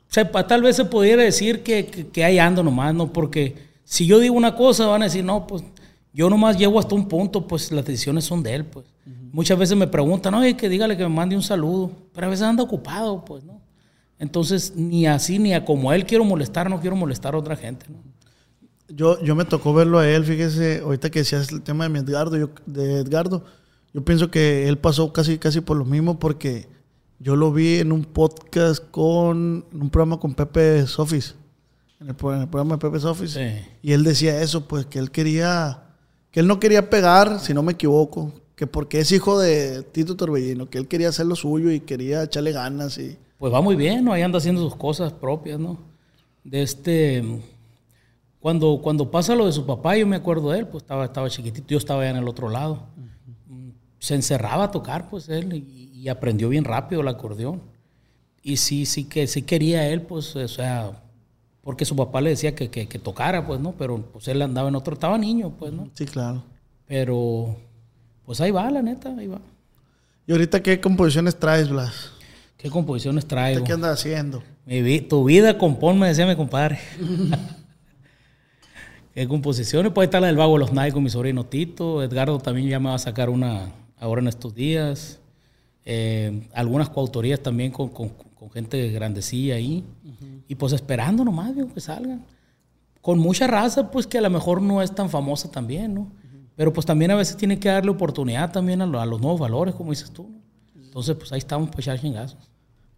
sepa, tal vez se pudiera decir que, que, que ahí ando nomás, ¿no? Porque si yo digo una cosa, van a decir, no, pues yo nomás llego hasta un punto, pues las decisiones son de él, pues. Muchas veces me preguntan, oye, que dígale que me mande un saludo, pero a veces anda ocupado, pues, ¿no? Entonces, ni así, ni a como él quiero molestar, no quiero molestar a otra gente, ¿no? Yo, yo me tocó verlo a él, fíjese, ahorita que decías el tema de mi Edgardo, yo, de Edgardo, yo pienso que él pasó casi, casi por lo mismo porque Yo lo vi en un podcast con, en un programa con Pepe Sofis, en el, pro- en el programa de Pepe Sofis. Sí. Y él decía eso, pues que él quería, que él no quería pegar, si no me equivoco, que porque es hijo de Tito Torbellino, que él quería hacer lo suyo y quería echarle ganas y... Pues va muy bien, ¿no? Ahí anda haciendo sus cosas propias, ¿no? De este... Cuando, cuando pasa lo de su papá, yo me acuerdo de él, pues estaba, estaba chiquitito, yo estaba allá en el otro lado. Mm, Se encerraba a tocar, pues él, y, y aprendió bien rápido el acordeón. Y sí, sí que sí quería él, pues, o sea, porque su papá le decía que, que, que tocara, pues, ¿no? Pero pues él andaba en otro, estaba niño, pues, ¿no? Sí, claro. Pero, pues ahí va, la neta, ahí va. ¿Y ahorita qué composiciones traes, Blas? ¿Qué composiciones traigo? ¿Qué andas haciendo? Mi tu vida compón, me decía mi compadre. ¿Qué composiciones? Puede estar la del Vago de los Night con mi sobrino Tito. Edgardo también ya me va a sacar una ahora en estos días. Eh, algunas coautorías también con, con- con gente grandecilla ahí. Y pues esperando nomás, viejo, que salgan. Con mucha raza, pues que a lo mejor no es tan famosa también, ¿no? Pero pues también a veces tiene que darle oportunidad también a, lo- a los nuevos valores, como dices tú, ¿no? Entonces, pues ahí estamos para echar chingazos.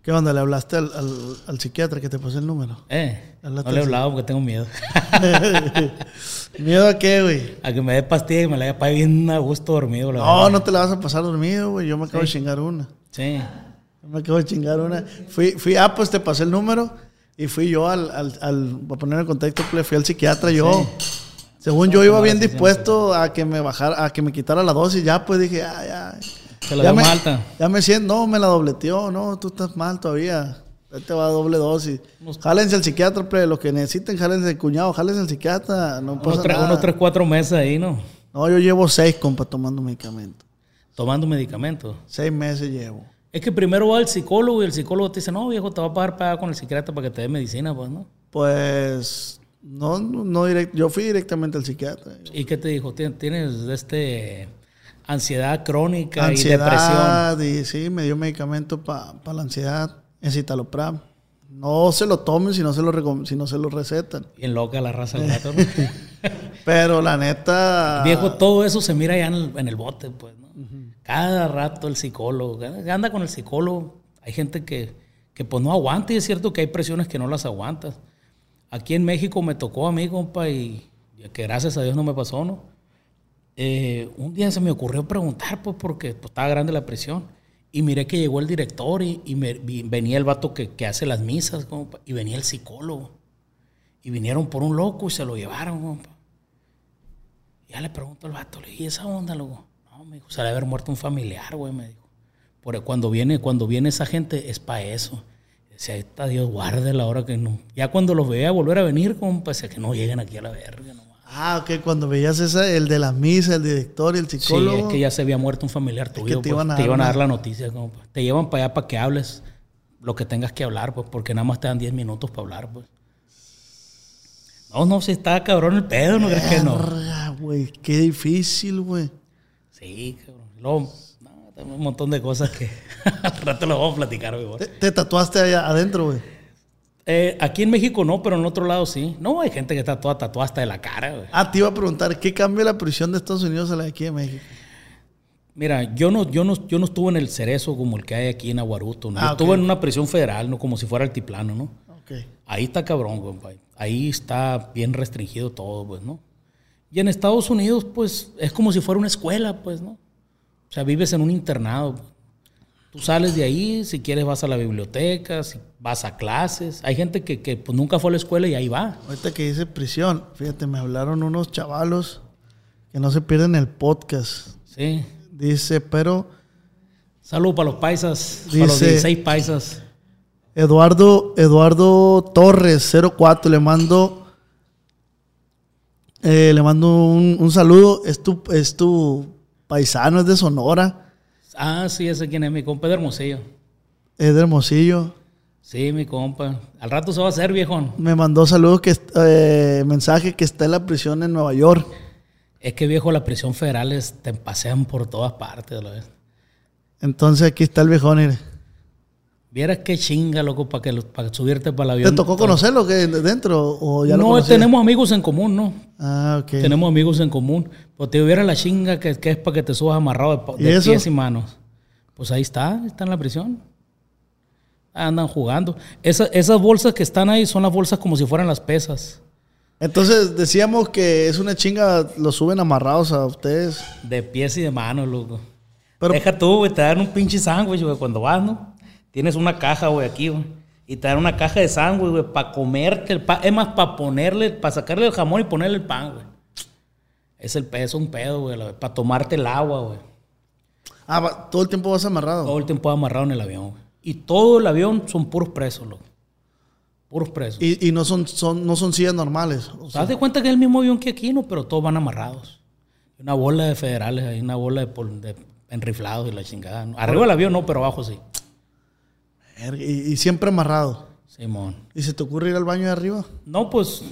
¿Qué onda? ¿Le hablaste al, al- al psiquiatra que te pasó el número? Eh, no le he hablado porque tengo miedo. ¿Miedo a qué, güey? a que me dé pastilla y me la haya para bien a gusto dormido. La No, verdad. no te la vas a pasar dormido, güey. Yo me acabo de chingar una. Sí. Yo me acabo de chingar una. Fui, fui, ah, pues te pasé el número y fui yo al, al, al para poner en contexto, pues, fui al psiquiatra yo. Según yo iba bien dispuesto a que me bajara, a que me quitara la dosis, ya pues dije, ah, ya. Se la ya dio me, más alta. Ya me siento, no, me la dobleteó, no, tú estás mal todavía. Ya te va a doble dosis. Jálense al psiquiatra, pre, lo que necesiten, jálense al cuñado, jálense al psiquiatra, no pasa Unos tres, nada. unos tres, cuatro meses ahí, ¿no? No, yo llevo seis, compa, tomando medicamento. Tomando medicamentos. Seis meses llevo. Es que primero va al psicólogo y el psicólogo te dice, no, viejo, te va a pagar para con el psiquiatra para que te dé medicina, pues, ¿no? Pues no, no, no direct- yo fui directamente al psiquiatra. ¿Y qué te dijo? Tien- Tienes este ansiedad crónica y depresión. Ansiedad y sí, me dio medicamento para la ansiedad, escitalopram. No se lo tomen si no se lo, si no se lo recetan. Bien loca la raza del gato, ¿no? Pero la neta... Viejo, todo eso se mira ya en el, en el bote, pues, ¿no? Cada rato el psicólogo, anda con el psicólogo. Hay gente que, que pues no aguanta y es cierto que hay presiones que no las aguantas. Aquí en México me tocó a mí, compa, y y que gracias a Dios no me pasó, ¿no? Eh, un día se me ocurrió preguntar, pues, porque pues, estaba grande la presión. Y miré que llegó el director y, y me- venía el vato que, que hace las misas, y venía el psicólogo. Y vinieron por un loco y se lo llevaron, compa. Ya le pregunto al vato, le dije, ¿y esa onda, loco? No, me dijo, se le haber muerto un familiar, güey, me dijo. Por cuando viene, cuando viene esa gente es para eso. Decía, está Dios, guarde la hora que no. Ya cuando los veía volver a venir, compa, decía que no lleguen aquí a la verga, no. Ah, ok, cuando veías esa, el de las misas, el director y el Sí, psicólogo. es que ya se había muerto un familiar tuyo. te pues, iban a te dar iban a dar la noticia, compa. Te llevan para allá para que hables lo que tengas que hablar, pues, porque nada más te dan 10 minutos para hablar, pues. No, no, si está cabrón el pedo, ¿no crees que no? Güey, qué difícil, güey. Sí, cabrón. Luego, no, tengo un montón de cosas que al rato lo vamos a platicar, güey. Te, te tatuaste allá adentro, güey. Eh, aquí en México no, pero en otro lado sí. No, hay gente que está toda tatuada hasta de la cara, güey. Ah, te iba a preguntar, ¿qué cambia la prisión de Estados Unidos a la de aquí de México? Mira, yo no, yo no, yo no estuve en el cerezo como el que hay aquí en Aguaruto. ¿no? Ah, yo estuve en una prisión federal, ¿no? Como si fuera altiplano, ¿no? Ahí está cabrón, compa. Ahí está bien restringido todo, pues, ¿no? Y en Estados Unidos, pues, es como si fuera una escuela, pues, ¿no? O sea, vives en un internado. Tú sales de ahí, si quieres vas a la biblioteca, si vas a clases. Hay gente que, que, pues, nunca fue a la escuela y ahí va. Ahorita que dice prisión, fíjate, me hablaron unos chavalos que no se pierden el podcast. Sí. Dice, pero Saludos para los paisas, para los Dice- 16 paisas. Eduardo, Eduardo Torres, 04, le mando, eh, le mando un, un saludo. Es tu, es tu paisano, es de Sonora, Ah, sí, ese quien es mi compa de Hermosillo. es de Hermosillo. Sí, mi compa. Al rato se va a hacer, viejón. Me mandó saludos que eh, mensaje que está en la prisión en Nueva York. Es que, viejo, la prisión federal es, te pasean por todas partes. ¿lo ves? Entonces aquí está el viejón. mire. Vieras qué chinga, loco, para que, lo- para subirte para el avión. ¿Te tocó conocerlo que dentro o ya lo no, conocías? tenemos amigos en común, ¿no? Ah, ok. Tenemos amigos en común. Pues te hubiera la chinga que, que es para que te subas amarrado de, pies y manos. Pues ahí está, está en la prisión. Andan jugando. Esa- esas bolsas que están ahí son las bolsas como si fueran las pesas. Entonces decíamos que es una chinga, lo suben amarrados a ustedes. De pies y de manos, loco. Pero- Deja tú, güey, te dan un pinche sándwich, güey, cuando vas, ¿no? Tienes una caja, güey, aquí, güey. Y te dan una caja de sándwich, güey, para comerte el pan. Es más, para ponerle, para sacarle el jamón y ponerle el pan, güey. Es el peso, un pedo, güey. Para tomarte el agua, güey. Ah, todo el tiempo vas amarrado. Todo el tiempo amarrado en el avión, güey. Y todo el avión son puros presos, loco. Puros presos. Y, y no son, son, no son sillas normales. O ¿Te das de cuenta que es el mismo avión que aquí, no? Pero todos van amarrados. Una bola de federales, hay una bola de, de enriflados y la chingada. Arriba del avión no, pero abajo sí. Y, y siempre amarrado. Simón. ¿Y se te ocurre ir al baño de arriba? No, pues,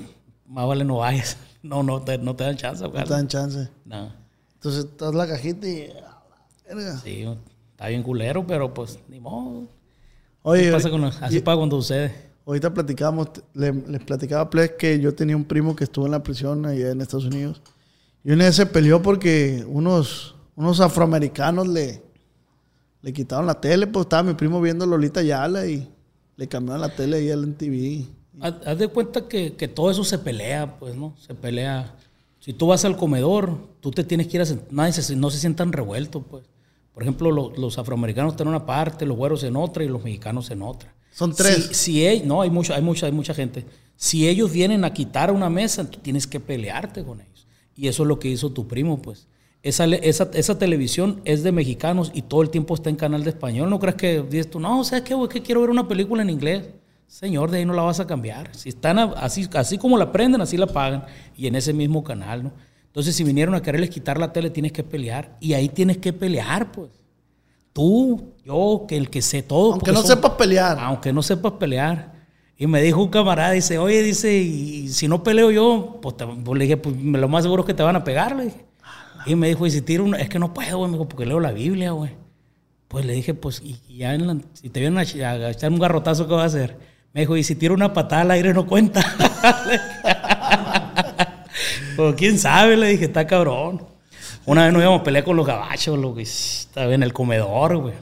más vale no vayas. No, no te, no te dan chance, No te dan chance. No. Entonces estás la cajita y. verga. Sí, está bien culero, pero pues, ni modo. Oye, Así pasa con así y- pasa cuando sucede. ahorita le- les platicaba a Ples que yo tenía un primo que estuvo en la prisión allá en Estados Unidos. Y una vez se peleó porque unos, unos afroamericanos le, le quitaron la tele, pues estaba mi primo viendo Lolita Yala y le cambiaron la tele ahí al MTV. Haz, haz de cuenta que, que todo eso se pelea, pues, ¿no? Se pelea. Si tú vas al comedor, tú te tienes que ir a sentar. Nadie se, no se sientan revueltos, pues. Por ejemplo, lo- los afroamericanos están en una parte, los güeros en otra y los mexicanos en otra. Son tres. Si, si ell- no, hay mucha, hay mucha, hay mucha gente. Si ellos vienen a quitar una mesa, tú tienes que pelearte con ellos. Y eso es lo que hizo tu primo, pues. Esa, esa, esa televisión es de mexicanos y todo el tiempo está en canal de español. No creas que dices tú, no, ¿sabes qué, güey? Que quiero ver una película en inglés. Señor, de ahí no la vas a cambiar. Si están así, así como la prenden, así la pagan. Y en ese mismo canal, ¿no? Entonces, si vinieron a quererles quitar la tele, tienes que pelear. Y ahí tienes que pelear, pues. Tú, yo, que el que sé todo. Aunque no son- sepas pelear. aunque no sepas pelear. Y me dijo un camarada, dice, oye, dice, y si no peleo yo, pues, te- pues le dije, pues lo más seguro es que te van a pegar, le dije. Y me dijo, y si tiro una, es que no puedo, güey, porque leo la Biblia, güey. Pues le dije, pues, y, ya si te vienen a, a echar un garrotazo, ¿qué va a hacer? Me dijo, y si tiro una patada al aire no cuenta. pues quién sabe, le dije, está cabrón. Una vez nos íbamos a pelear con los gabachos, lo que estaba en el comedor, güey.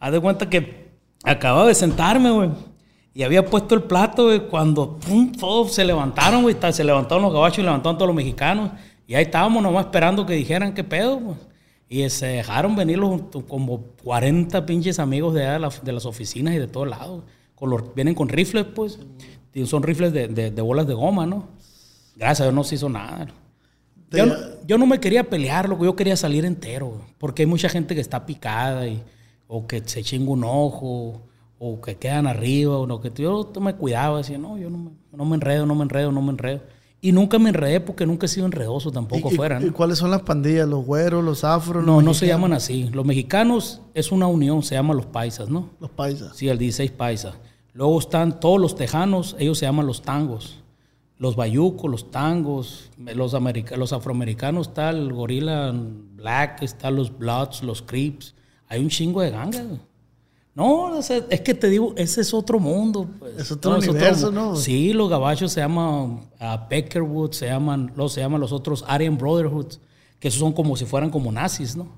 Haz de cuenta que acababa de sentarme, güey. Y había puesto el plato, güey, cuando pum, todos se levantaron, güey. Se levantaron los gabachos y levantaron todos los mexicanos. Y ahí estábamos nomás esperando que dijeran qué pedo, pues. Y se dejaron venir los, como 40 pinches amigos de, allá de, la- de las oficinas y de todos lados. Con los, vienen con rifles, pues. Y son rifles de, de- de bolas de goma, ¿no? Gracias a Dios no se hizo nada. Yo no, yo no me quería pelear, loco, yo quería salir entero, porque hay mucha gente que está picada y, o que se chinga un ojo, o que quedan arriba, o no, que yo me cuidaba, decía, no, yo no me, no me enredo, no me enredo, no me enredo. Y nunca me enredé porque nunca he sido enredoso tampoco ¿Y- y- fuera, ¿Y ¿no? cuáles son las pandillas? ¿Los güeros, los afros? No, los no se llaman así. Los mexicanos es una unión, se llaman los paisas, ¿no? Los paisas. Sí, el 16 paisa. Luego están todos los tejanos, ellos se llaman los tangos. Los bayucos, los tangos, los, america- los afroamericanos, está el gorila black, están los bloods, los creeps. Hay un chingo de gangas. No, es que te digo, ese es otro mundo. pues. Es otro universo, mu- ¿no? Sí, los gabachos se llaman ah, Peckerwood, se llaman, los, se llaman los otros Aryan Brotherhood, que esos son como si fueran como nazis, ¿no?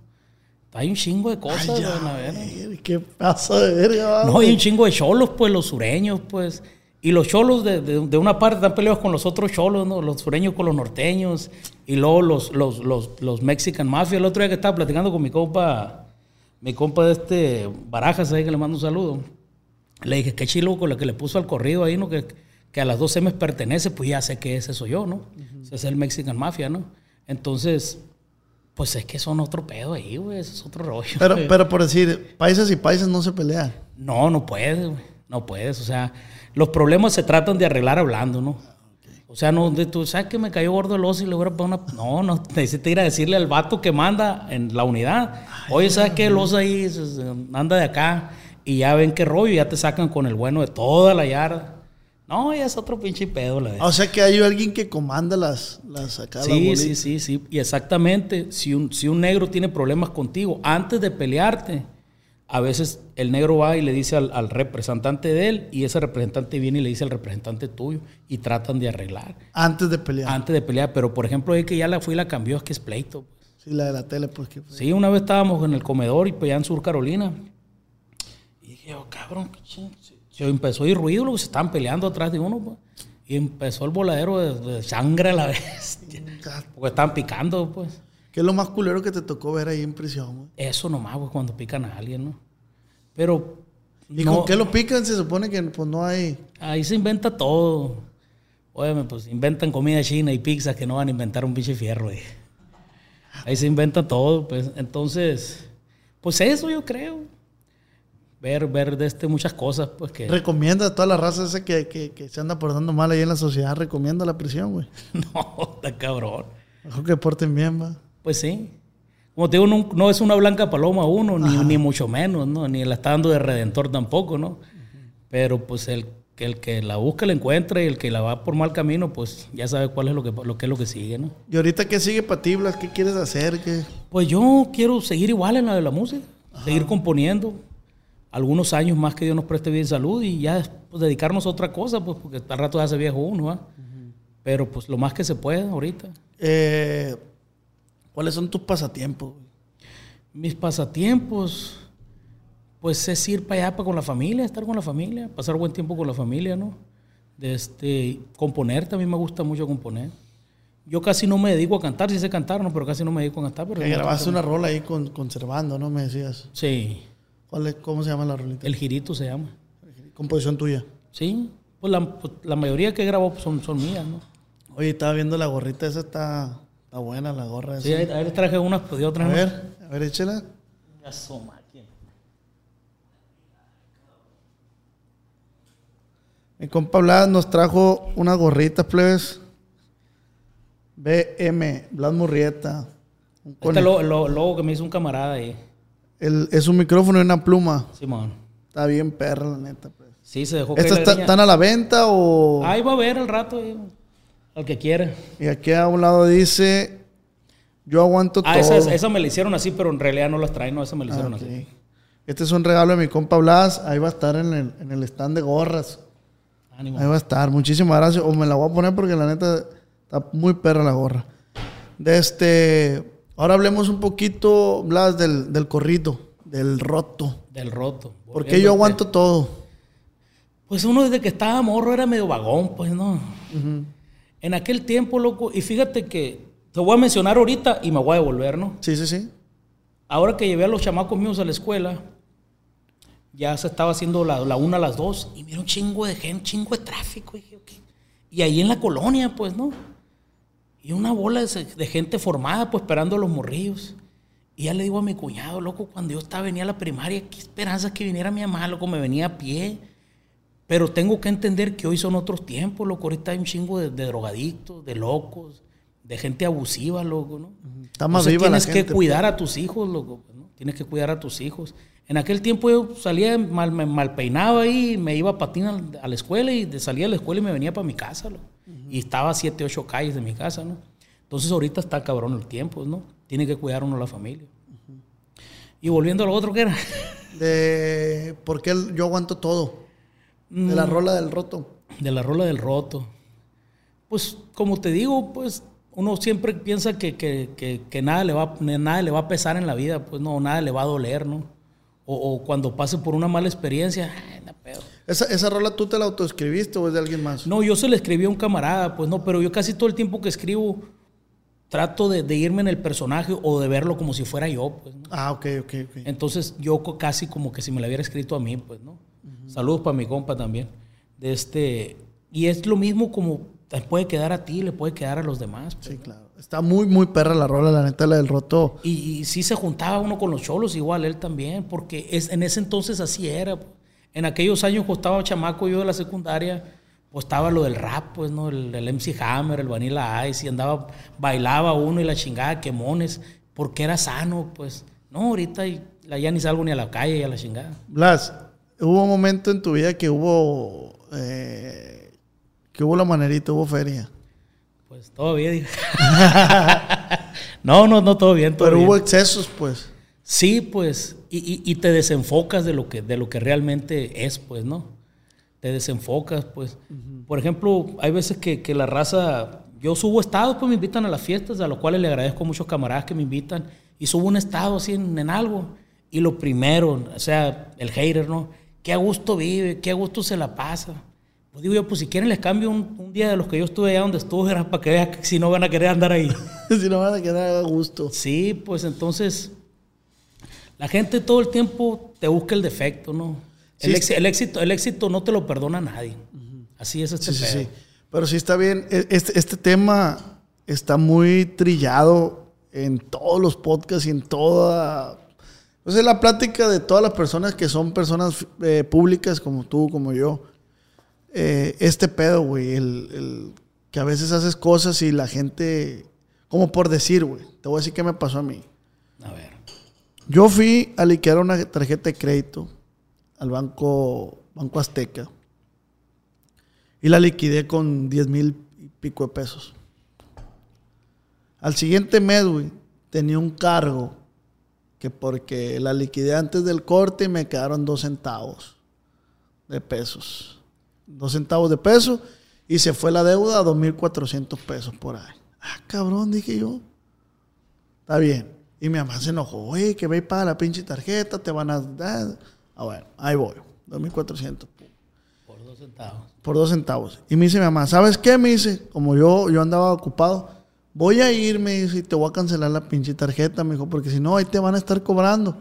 Hay un chingo de cosas, Ay, ya, güey, ¿Qué pasa de verga? No, hay un chingo de cholos, pues, los sureños, pues. Y los cholos de, de- de una parte están peleados con los otros cholos, ¿no? Los sureños con los norteños. Y luego los, los, los, los Mexican Mafia. El otro día que estaba platicando con mi compa, mi compa de este Barajas, ahí que le mando un saludo. Le dije, qué chilo con lo que le puso al corrido ahí, ¿no? Que, que a las dos me pertenece, pues ya sé que ese soy yo, ¿no? Ese es el Mexican Mafia, ¿no? Entonces, pues es que son otro pedo ahí, güey. Ese es otro rollo. Pero, güey. pero por decir, paisas y paisas no se pelean. No, no puedes, güey. No puedes. O sea, los problemas se tratan de arreglar hablando, ¿no? O sea, no, de tú, ¿sabes que me cayó gordo el oso y le voy a poner una. No, no, necesitas ir a decirle al vato que manda en la unidad. Oye, ¿sabes qué? El oso ahí anda de acá. Y ya ven qué rollo, y ya te sacan con el bueno de toda la yarda. No, ya es otro pinche pedo, la. O sea que hay alguien que comanda las, las acá, Sí, bolitas. sí, sí, sí. Y exactamente, si un, si un negro tiene problemas contigo, antes de pelearte, a veces el negro va y le dice al, al representante de él, y ese representante viene y le dice al representante tuyo, y tratan de arreglar Antes de pelear. antes de pelear. Pero, por ejemplo, es que ya la fui y la cambió, es que es pleito. Sí, la de la tele, pues que. Sí, una vez estábamos en el comedor y pues, en Sur Carolina. Y dije, yo, cabrón, qué ching- Se empezó a ir ruido, luego se estaban peleando atrás de uno, pues. Y empezó el voladero de, de sangre a la vez. Porque estaban picando, pues. ¿Qué es lo más culero que te tocó ver ahí en prisión, güey? Eso nomás, pues, cuando pican a alguien, ¿no? Pero. ¿Y no- con qué lo pican? Se supone que pues no hay... Ahí se inventa todo. Óyeme, pues inventan comida china y pizza que no van a inventar un pinche fierro. güey. Ahí se inventa todo, pues. Entonces, pues eso yo creo. Ver, ver de este muchas cosas, pues que. Recomienda a toda la raza esa que, que, que se anda portando mal ahí en la sociedad. Recomienda la prisión, güey. no, está cabrón. Mejor que porten bien, va. Pues sí. Como te digo, no, no es una blanca paloma uno, ni, ni mucho menos, ¿no? Ni la está dando de redentor tampoco, ¿no? Pero pues el, que el que la busca la encuentra y el que la va por mal camino, pues ya sabe cuál es lo que, lo que es lo que sigue, ¿no? ¿Y ahorita qué sigue para ti, Blas? ¿Qué quieres hacer? ¿Qué? Pues yo quiero seguir igual en la de la música, seguir componiendo algunos años más que Dios nos preste bien salud y ya pues, dedicarnos a otra cosa, pues porque al rato ya se viejo uno, ¿ah? Pero pues lo más que se pueda ahorita. Eh, ¿Cuáles son tus pasatiempos? Mis pasatiempos, pues es ir para allá para con la familia, estar con la familia, pasar buen tiempo con la familia, ¿no? De este, componer, también me gusta mucho componer. Yo casi no me dedico a cantar, sí sé cantar, ¿no? Pero casi no me dedico a cantar. Pero Que grabaste una rola ahí con, conservando, ¿no? Me decías. Sí, ¿Cuál es, ¿Cómo se llama la rolita? el girito se llama. Composición tuya. Sí, pues la, pues, la mayoría que grabo son, son mías, ¿no? Oye, estaba viendo la gorrita, esa está, está buena, la gorra. Sí, ahí, ahí les traje unas, pues de a otras. ¿no? ver, a ver, échela. Ya máquinas. Mi compa Blas nos trajo unas gorritas, plebes. BM, Blas Murrieta. Este cone- lo, lo- logo que me hizo un camarada ahí, El- es un micrófono y una pluma. Simón. Está bien perra, la neta. Pues. Sí, se dejó ¿Estas están a la venta o...? Ahí va a ver al rato, ahí, al que quiera. Y aquí a un lado dice... Yo aguanto Ah, todo. esas, esas me la hicieron así, pero en realidad no las traen, no, esas me la Ah, hicieron ok. así. Este es un regalo de mi compa Blas. Ahí va a estar en el, en el stand de gorras. Ánimo. Ahí va a estar. Muchísimas gracias. O me la voy a poner porque la neta está muy perra la gorra. De este. Ahora hablemos un poquito, Blas, del, del corrido, del roto. Del roto. Porque yo aguanto todo. Pues uno desde que estaba morro era medio vagón, pues, ¿no? En aquel tiempo, loco, y fíjate que te voy a mencionar ahorita y me voy a devolver, ¿no? Sí, sí, sí. Ahora que llevé a los chamacos míos a la escuela, ya se estaba haciendo la, la una a las dos, y mira un chingo de gente, un chingo de tráfico. Y, dije, y ahí en la colonia, pues, ¿no? Y una bola de, de gente formada, pues, esperando a los morrillos. Y ya le digo a mi cuñado, loco, cuando yo estaba, venía a la primaria, qué esperanza que viniera mi mamá, loco, me venía a pie. Pero tengo que entender que hoy son otros tiempos, loco. Ahorita hay un chingo de, de drogadictos, de locos, de gente abusiva, loco, ¿no? Está más Entonces viva la tienes gente. que cuidar a tus hijos, loco. pues, ¿no? Tienes que cuidar a tus hijos. En aquel tiempo yo salía mal, me mal peinaba ahí, me iba a patín al- a la escuela y salía de la escuela y me venía para mi casa, loco. Y estaba a siete, ocho calles de mi casa, ¿no? Entonces ahorita está cabrón el tiempo, ¿no? Tiene que cuidar uno a la familia. Y volviendo a lo otro que era. De. ¿Por qué el- yo aguanto todo? De la rola del roto. De la rola del roto. Pues, como te digo, pues, uno siempre piensa que, que- que- que nada, le va, nada le va a pesar en la vida, pues no, nada le va a doler, ¿no? O, o cuando pase por una mala experiencia, ay, no pedo. ¿Esa, ¿Esa rola tú te la autoescribiste o es de alguien más? No, yo se le escribí a un camarada, pues no, pero yo casi todo el tiempo que escribo trato de, de irme en el personaje o de verlo como si fuera yo, pues, ¿no? Ah, ok, ok, ok. Entonces yo casi como que si me la hubiera escrito a mí, pues, ¿no? Saludos para mi compa también. De este, y es lo mismo como te puede quedar a ti, le puede quedar a los demás. pues, Sí, claro. Está muy, muy perra la rola, la neta, la del roto. Y, y sí se juntaba uno con los cholos, igual él también, porque es, en ese entonces así era. pues. En aquellos años cuando estaba chamaco yo de la secundaria, pues estaba lo del rap, pues, ¿no? El, el MC Hammer, el Vanilla Ice, y andaba, bailaba uno y la chingada, quemones, porque era sano, pues. No, ahorita ya ni salgo ni a la calle y a la chingada. Blas, hubo un momento en tu vida que hubo. eh, que hubo la manerita, hubo feria. Pues todo bien, no, no, no, todo bien, todo Pero bien. hubo excesos, pues. Sí, pues, y, y- y te desenfocas de lo, que, de lo que realmente es, pues, ¿no? Te desenfocas, pues. Por ejemplo, hay veces que, que la raza, yo subo estados, pues me invitan a las fiestas, a los cuales le agradezco a muchos camaradas que me invitan, y subo un estado así en, en algo, y lo primero, o sea, el hater, ¿no? Qué a gusto vive, qué a gusto se la pasa. Pues digo yo, pues si quieren les cambio un, un día de los que yo estuve allá donde estuve, era para que vean que si no van a querer andar ahí. si no van a quedar a gusto. Sí, pues entonces la gente todo el tiempo te busca el defecto, ¿no? Sí, el, éxito, el, éxito, el éxito no te lo perdona nadie. Así es este Sí, pedo. sí. Pero sí está bien. E- Este, este tema está muy trillado en todos los podcasts y en toda... Sea, la plática de todas las personas que son personas eh, públicas como tú, como yo. Eh, este pedo, güey. El, el que a veces haces cosas y la gente... Como por decir, güey. Te voy a decir qué me pasó a mí. A ver. Yo fui a liquidar una tarjeta de crédito al banco, banco Azteca y la liquidé con 10 mil y pico de pesos. Al siguiente mes, güey, tenía un cargo que porque la liquidé antes del corte y me quedaron dos centavos de pesos. Dos centavos de peso y se fue la deuda a 2.400 pesos por ahí. Ah, cabrón, dije yo. Está bien. Y mi mamá se enojó. Oye, que ve y paga la pinche tarjeta, te van a dar. Ah, bueno, ahí voy. 2.400 Por dos centavos. por dos centavos. Y me dice mi mamá, ¿sabes qué? Me dice, como yo, yo andaba ocupado, voy a ir, me dice, y te voy a cancelar la pinche tarjeta, me dijo, porque si no, ahí te van a estar cobrando.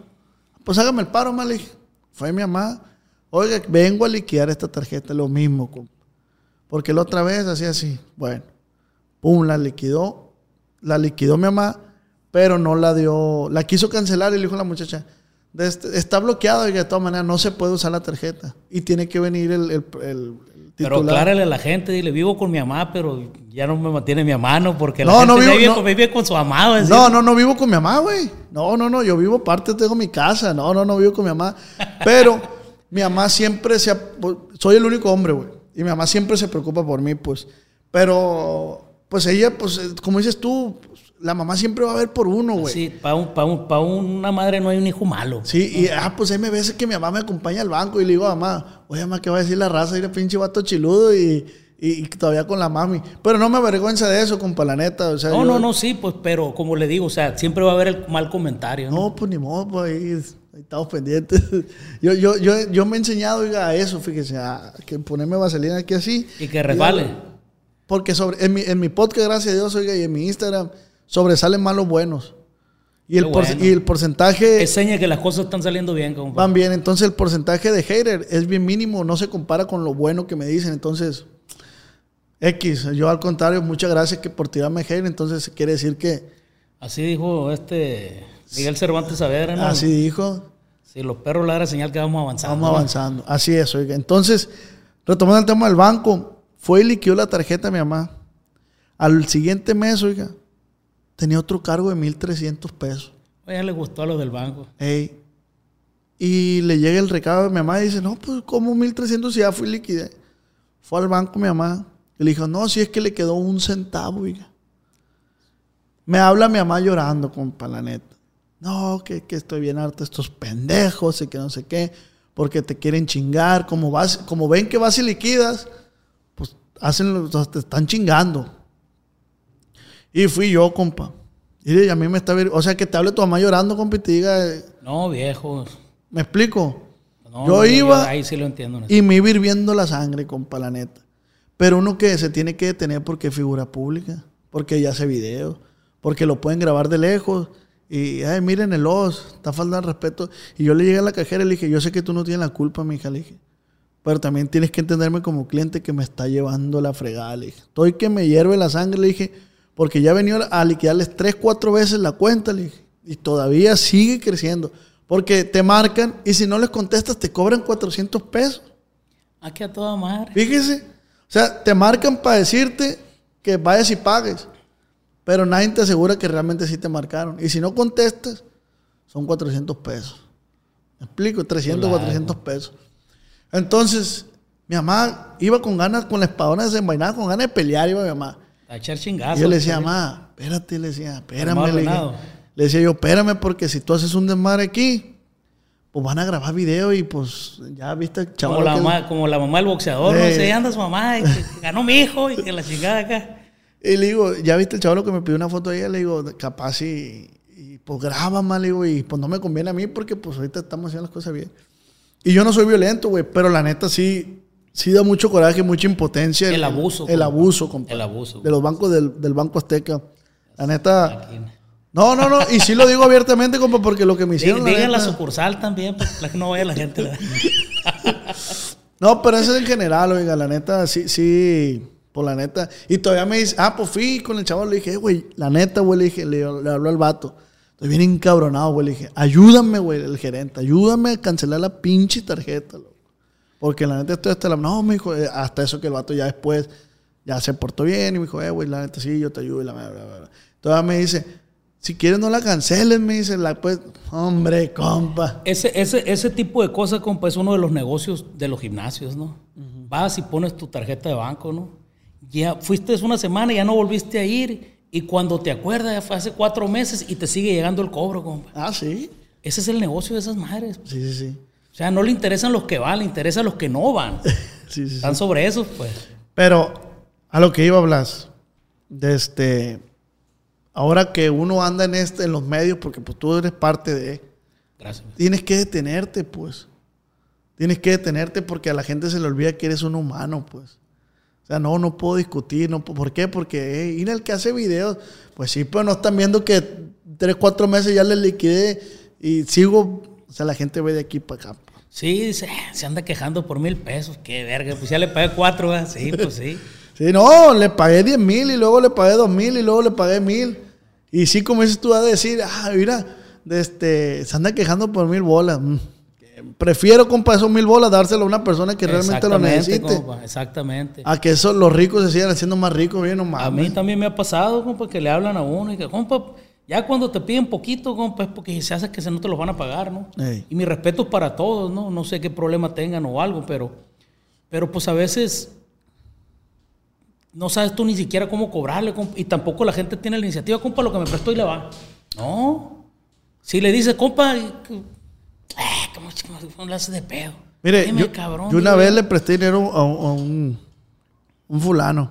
Pues hágame el paro, dije. Fue mi mamá. Oiga, vengo a liquidar esta tarjeta, lo mismo. Porque la otra vez hacía así. Bueno, pum, la liquidó. La liquidó mi mamá, pero no la dio. La quiso cancelar y le dijo a la muchacha, está bloqueado y de todas maneras no se puede usar la tarjeta. Y tiene que venir el Pero aclárale a la gente, dile, vivo con mi mamá, pero ya no me mantiene mi mano porque la No, gente no vivo- vive, no. con, vive con su amado. ¿es No, no, no vivo con mi mamá, güey. No, no, no, yo vivo aparte, tengo mi casa. No, no, no vivo con mi mamá. Pero mi mamá siempre se... Soy el único hombre, güey. Y mi mamá siempre se preocupa por mí, pues. Pero, pues ella, pues, eh, como dices tú, pues, la mamá siempre va a ver por uno, güey. Sí, para un, pa un- pa una madre no hay un hijo malo. Sí, y ah, pues hay veces que mi mamá me acompaña al banco y le digo a mamá, oye mamá, ¿qué va a decir la raza? Ir pinche vato chiludo y, y, y todavía con la mami. Pero no me avergüenza de eso, compa, la neta. O sea, No, yo- no, no, sí, pues, pero como le digo, o sea, siempre va a haber el mal comentario. ¿no? No, pues ni modo, pues ahí, ahí estamos pendientes. Yo, yo, yo, yo me he enseñado oiga, a eso, fíjese, a que ponerme vaselina aquí así. Y que resbale. Porque sobre, en, mi, en mi podcast, gracias a Dios, oiga, y en mi Instagram, sobresalen más los buenos. Y el, Qué por- bueno. y el porcentaje Es seña que las cosas están saliendo bien, compa. van bien. Entonces el porcentaje de hater es bien mínimo, no se compara con lo bueno que me dicen. Entonces, X, yo al contrario, muchas gracias que por tirarme hater. Entonces quiere decir que Así dijo este Miguel Cervantes Saavedra, ¿no? así dijo. Si los perros ladran señal que vamos avanzando. Vamos avanzando. Así es, oiga. Entonces, retomando el tema del banco, fue y liquidó la tarjeta a mi mamá. Al siguiente mes, oiga, tenía otro cargo de 1.300 pesos. Oye, le gustó a los del banco. Ey. Y le llega el recado de mi mamá y dice, no, pues como 1.300 si ya fui liquidé. Fue al banco mi mamá y le dijo, no, si es que le quedó un centavo, oiga. Me habla mi mamá llorando, compa, la neta. No, que, que estoy bien harta estos pendejos y que no sé qué, porque te quieren chingar. Como, vas, como ven que vas y liquidas, pues hacen, o sea, te están chingando. Y fui yo, compa. Y a mí me está... vir- O sea, que te hable tu mamá llorando, compa, y te diga... eh, No, viejos. ¿Me explico? No, Yo no, iba- ahí sí lo entiendo. ¿no? Y me iba hirviendo la sangre, compa, la neta. Pero uno que se tiene que detener porque es figura pública, porque ya hace video, porque lo pueden grabar de lejos. Y, ay, miren el os, está falta de respeto. Y yo le llegué a la cajera y le dije, yo sé que tú no tienes la culpa, mi hija, le dije. Pero también tienes que entenderme como cliente que me está llevando la fregada, le dije. Estoy que me hierve la sangre, le dije, porque ya he venido a liquidarles tres, cuatro veces la cuenta, le dije. Y todavía sigue creciendo. Porque te marcan y si no les contestas te cobran 400 pesos. Aquí a toda madre. Fíjese. O sea, te marcan para decirte que vayas y pagues. Pero nadie te asegura que realmente sí te marcaron. Y si no contestas, son 400 pesos. ¿Me explico? 300, Claro. 400 pesos. Entonces, mi mamá iba con ganas, con la espadona desenvainada, con ganas de pelear, iba mi mamá. A echar Y chingazos. yo le decía, pues. mamá, espérate, le decía, espérame. Le, decía yo, espérame, porque si tú haces un desmadre aquí, pues van a grabar video y pues ya viste, chaval. Como la, mamá, como la mamá del boxeador, no sé, anda su mamá, y que ganó mi hijo y que la chingada acá. Y le digo, ya viste el chaval que me pidió una foto de ella, le digo, capaz y, y pues graba mal, le digo, y pues no me conviene a mí porque pues ahorita estamos haciendo las cosas bien. Y yo no soy violento, güey, pero la neta sí, sí da mucho coraje, mucha impotencia. El abuso, El compa. abuso, compa. El abuso. De los bancos del, del Banco Azteca. La neta. No, no, no. Y sí lo digo abiertamente, compa, porque lo que me hicieron. la Digan la neta- sucursal también, para que no vaya la gente. No, pero eso es en general, oiga, la neta, sí, sí, por la neta. Y todavía me dice, ah, pues fui con el chaval, le dije, "Eh, güey, la neta, güey, le dije, le, le habló al vato. Estoy bien encabronado, güey, le dije, ayúdame, güey, el gerente, ayúdame a cancelar la pinche tarjeta, loco. Porque la neta estoy hasta la... No, me dijo, eh, hasta eso que el vato ya después ya se portó bien y me dijo, eh, güey, la neta sí, yo te ayudo y la bla, bla, bla. Todavía me dice, si quieres no la canceles, me dice, la pues, hombre, compa. Ese, ese, ese tipo de cosas, compa, es uno de los negocios de los gimnasios, ¿no? Vas y pones tu tarjeta de banco, ¿no? Ya fuiste una semana y ya no volviste a ir. Y cuando te acuerdas, ya fue hace cuatro meses y te sigue llegando el cobro, compa. Ah, sí. Ese es el negocio de esas madres. Sí, sí, sí. O sea, no le interesan los que van, le interesan los que no van. Sí, sí, sí. Están sobre eso, pues. Pero a lo que iba a hablar, de este, ahora que uno anda en este, en los medios, porque pues tú eres parte de, Gracias. tienes que detenerte, pues. Tienes que detenerte porque a la gente se le olvida que eres un humano, pues. O sea, no, no puedo discutir, no, ¿por qué? Porque, eh, ir el que hace videos, pues sí, pero no están viendo que tres, cuatro meses ya le liquidé y sigo, o sea, la gente ve de aquí para acá. Sí, "Eh, se anda quejando por mil pesos. Qué verga, pues ya le pagué cuatro. Sí, pues sí. Sí, no, le pagué 10 mil y luego le pagué 2 mil y luego le pagué mil. Y sí, como dices tú, a decir, ah, mira, de este, se anda quejando por mil bolas. Mm. Prefiero, compa, esos mil bolas dárselo a una persona que realmente lo necesite. compa, exactamente. A que esos, los ricos se sigan haciendo más ricos, bien o A mí también me ha pasado, compa, que le hablan a uno y que, compa, ya cuando te piden poquito, compa, es porque se hace que se no te los van a pagar, ¿no? Ey. Y mi respeto es para todos, ¿no? No sé qué problema tengan o algo, pero, pero pues a veces no sabes tú ni siquiera cómo cobrarle, y tampoco la gente tiene la iniciativa, compa, lo que me prestó y le va. No. Si le dices, compa, eh, ¿cómo, cómo- le haces de pedo? Mire, Dime, yo, cabrón, yo una vez le presté dinero a, un- a un, un fulano.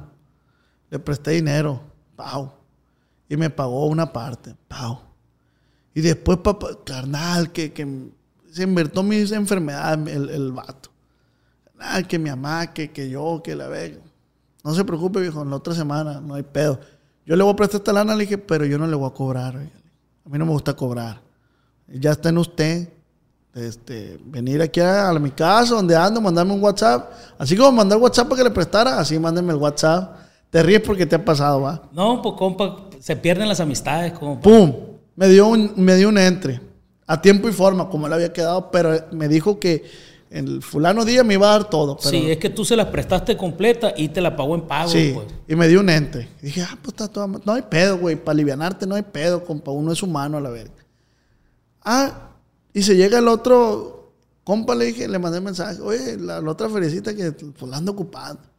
Le presté dinero, pau. Me pagó una parte, pau. Y después, papá, carnal, que, que se invirtió mis enfermedades el, el vato. Ah, que mi mamá, que, que yo, que la veo. No se preocupe, viejo, en la otra semana no hay pedo. Yo le voy a prestar esta lana, le dije, pero yo no le voy a cobrar. A mí no me gusta cobrar. Ya está en usted este, venir aquí a, a mi casa, donde ando, mandarme un WhatsApp. Así como mandar WhatsApp para que le prestara, así mándenme el WhatsApp. Te ríes porque te ha pasado, ¿va? No, pues, compa, se pierden las amistades, compa. ¡Pum! Me dio un, me dio un entre. A tiempo y forma, como le había quedado, pero me dijo que el fulano día me iba a dar todo. Pero, Sí, es que tú se la prestaste completa y te la pagó en pago, Sí, pues. y me dio un entre. Y dije, ah, pues está todo. No hay pedo, güey. Para alivianarte no hay pedo, compa. Uno es humano a la verga. Ah, y se llega el otro compa, le dije, le mandé mensaje. Oye, la, la otra felicita que la ando ocupando.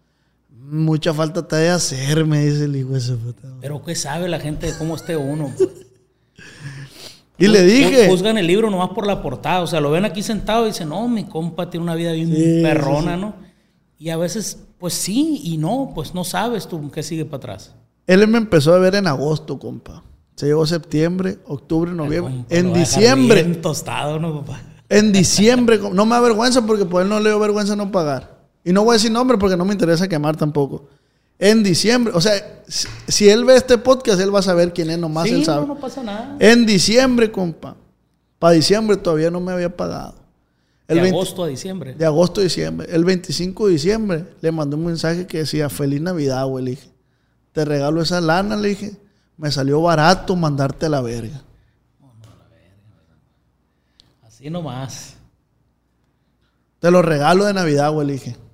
Mucha falta te de hacer, me dice el hijo de puta. Pero ¿qué sabe la gente de cómo esté uno? pues? Y le dije, Juzgan el libro nomás por la portada. O sea, lo ven aquí sentado y dicen, no, mi compa tiene una vida bien Sí, perrona, ¿no? Y a veces, pues sí y no, pues no sabes tú qué sigue para atrás. él me empezó a ver en agosto, compa. Se llegó septiembre, octubre, noviembre. Compa, En diciembre. Bien tostado, ¿no, compa? En diciembre, no me da vergüenza porque por él no le dio vergüenza no pagar. Y no voy a decir nombre porque no me interesa quemar tampoco. En diciembre, o sea, si, él ve este podcast, él va a saber quién es, nomás sí, él sabe. no, no pasa nada. En diciembre, compa. Para diciembre todavía no me había pagado. El de 20 agosto a diciembre. de agosto a diciembre. El 25 de diciembre le mandé un mensaje que decía, feliz Navidad, güey. Le dije, te regalo esa lana, le dije. Me salió barato mandarte a la verga. Así nomás. Te lo regalo de Navidad, güey, le dije.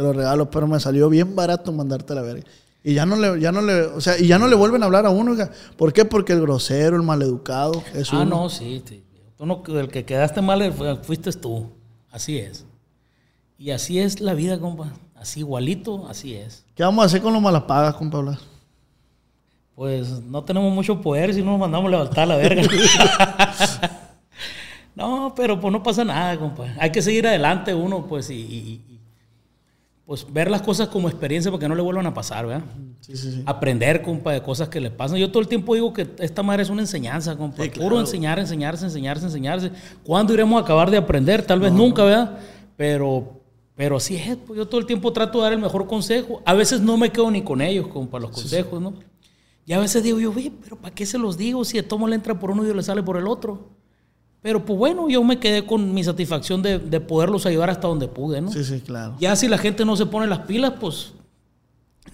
Te lo regalo, pero me salió bien barato mandarte a la verga. Y ya no le, ya no le, o sea, y ya no le vuelven a hablar a uno. ¿Por qué? Porque el grosero, el maleducado, es Ah, uno. no, sí. sí. Tú no, el que quedaste mal fue- fuiste tú. Así es. Y así es la vida, compa. Así igualito, así es. ¿Qué vamos a hacer con los malapagas, compa Blas? Pues no tenemos mucho poder si no nos mandamos a levantar la verga. no, pero pues no pasa nada, compa. Hay que seguir adelante uno, pues, y- pues ver las cosas como experiencia para que no le vuelvan a pasar, ¿verdad? Sí, sí, sí. Aprender, compa, de cosas que le pasan. Yo todo el tiempo digo que esta madre es una enseñanza, compa. Puro claro. enseñar, enseñarse, enseñarse, enseñarse. ¿Cuándo iremos a acabar de aprender? Tal vez nunca, ¿verdad? Pero, pero así es. pues, yo todo el tiempo trato de dar el mejor consejo. A veces no me quedo ni con ellos, compa, los consejos, ¿no? Y a veces digo yo, "Ve, pero ¿para qué se los digo si de tomo le entra por uno y le sale por el otro? Pero pues bueno, yo me quedé con mi satisfacción de, de poderlos ayudar hasta donde pude, ¿no? Sí, sí, claro. Ya si la gente no se pone las pilas, pues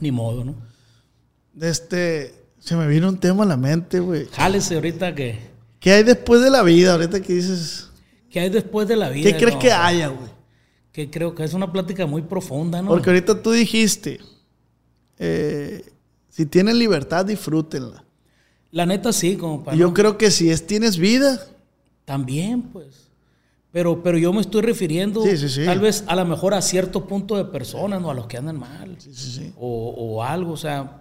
ni modo, ¿no? Este, se me vino un tema a la mente, güey. Jálese ahorita que... ¿Qué hay después de la vida? Ahorita que dices, ¿Qué hay después de la vida? ¿qué crees No, que haya, güey? Que creo que es una plática muy profunda, ¿no? Porque ahorita tú dijiste, eh, si tienen libertad, disfrútenla. La neta sí, compa. Y yo ¿no? creo que si es tienes vida, También, pues. Pero, pero yo me estoy refiriendo Sí, sí, sí. tal vez a lo mejor a cierto punto de personas, ¿no? A los que andan mal. sí, sí, sí. O, o algo, o sea,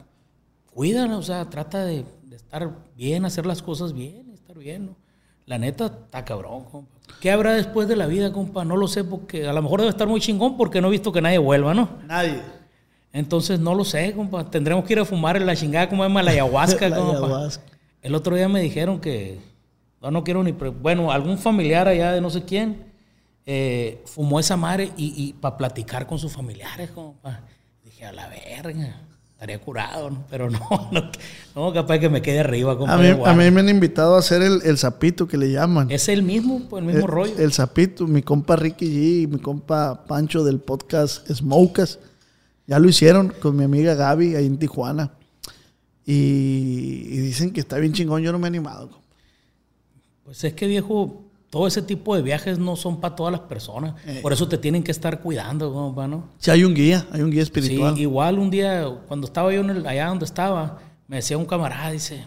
cuídala, o sea, trata de, de estar bien, hacer las cosas bien, estar bien, ¿no? La neta, está cabrón, compa. ¿Qué habrá después de la vida, compa? No lo sé, porque a lo mejor debe estar muy chingón porque no he visto que nadie vuelva, ¿no? nadie. Entonces, no lo sé, compa. Tendremos que ir a fumar en la chingada, como llama, la ayahuasca, La compa. ayahuasca. El otro día me dijeron que, no, no quiero ni, bueno, algún familiar allá de no sé quién, eh, fumó esa madre y, y para platicar con sus familiares, compa. Dije, a la verga, estaría curado, ¿no? Pero no, no, no, capaz que me quede arriba. A mí, a me han invitado a hacer el, el zapito que le llaman. Es el mismo, pues, el mismo el, rollo. El zapito, mi compa Ricky G y mi compa Pancho del podcast Smokas. Ya lo hicieron con mi amiga Gaby ahí en Tijuana. Y, y dicen que está bien chingón, yo no me he animado. Pues es que, viejo, todo ese tipo de viajes no son para todas las personas. Eh. Por eso te tienen que estar cuidando, compa, ¿no? Si hay un guía, hay un guía espiritual. Sí, igual un día, cuando estaba yo en el- allá donde estaba, me decía un camarada, dice,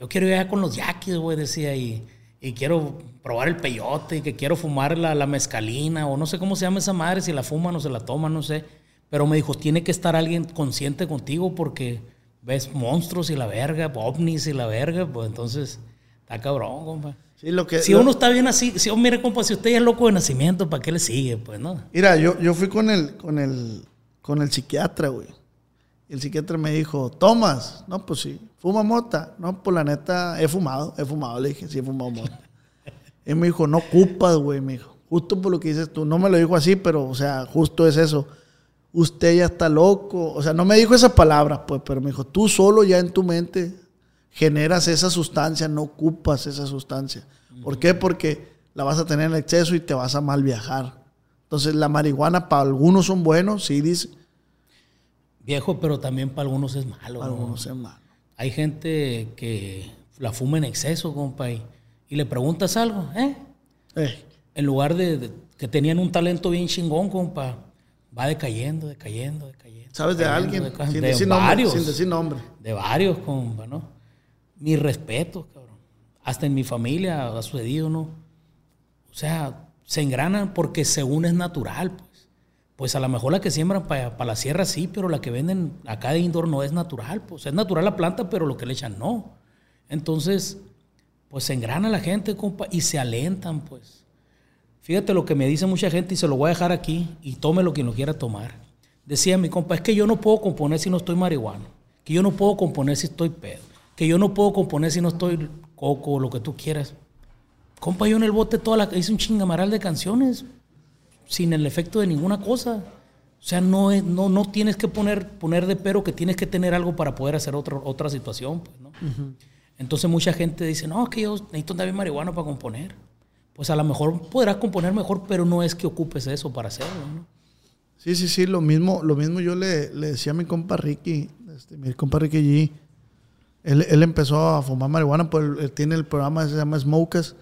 yo quiero ir allá con los yaquis, güey, decía, y, y quiero probar el peyote, y que quiero fumar la, la mezcalina, o no sé cómo se llama esa madre, si la fuman o se la toman, no sé. Pero me dijo, tiene que estar alguien consciente contigo porque ves monstruos y la verga, ovnis y la verga, pues entonces, está cabrón, compa. Sí, lo que, Si lo- uno está bien así, si, oh, mire, compa, si usted ya es loco de nacimiento, ¿para qué le sigue? Pues, ¿no? Mira, yo, yo fui con el, con el, con el psiquiatra, güey. Y el psiquiatra me dijo, ¿tomas? No, pues sí. ¿Fuma mota? No, pues la neta, he fumado, he fumado. Le dije, sí, he fumado mota. y me dijo, no ocupas, güey, me dijo. Justo por lo que dices tú. No me lo dijo así, pero, o sea, justo es eso. Usted ya está loco. O sea, no me dijo esas palabras, pues, pero me dijo, tú solo ya en tu mente generas esa sustancia, no ocupas esa sustancia. ¿Por qué? Porque la vas a tener en exceso y te vas a mal viajar. Entonces, la marihuana para algunos son buenos, sí, dice. Viejo, pero también para algunos es malo. Para ¿no? algunos es malo. Hay gente que la fuma en exceso, compa, y, y le preguntas algo, ¿eh? Eh, En lugar de, de- que tenían un talento bien chingón, compa, va decayendo, decayendo, decayendo. ¿Sabes de alguien? decayendo. Sin de decir, nombre, varios. sin decir nombre. De varios, compa, ¿no? Mi respeto, cabrón. Hasta en mi familia ha sucedido, ¿no? O sea, se engranan porque según es natural, pues. Pues a lo mejor la que siembran para la sierra sí, pero la que venden acá de indoor no es natural. Pues es natural la planta, pero lo que le echan no. Entonces, pues se engrana la gente, compa, y se alentan, pues. Fíjate lo que me dice mucha gente y se lo voy a dejar aquí y tómelo quien lo quiera tomar. Decía mi compa, es que yo no puedo componer si no estoy marihuana, que yo no puedo componer si estoy pedo, que yo no puedo componer si no estoy coco o lo que tú quieras. Compa, yo en el bote toda la hice un chingamaral de canciones sin el efecto de ninguna cosa. O sea, no, es- no, no tienes que poner, poner de pero que tienes que tener algo para poder hacer otra, otra situación. Pues, ¿no? Entonces mucha gente dice, no, es que yo necesito andar bien marihuana para componer. Pues a lo mejor podrás componer mejor, pero no es que ocupes eso para hacerlo. ¿no? Sí, sí, sí, lo mismo, lo mismo yo le, le decía a mi compa Ricky, este, mi compa Ricky G. Él, él empezó a fumar marihuana, pues él, tiene el programa se llama Smokers.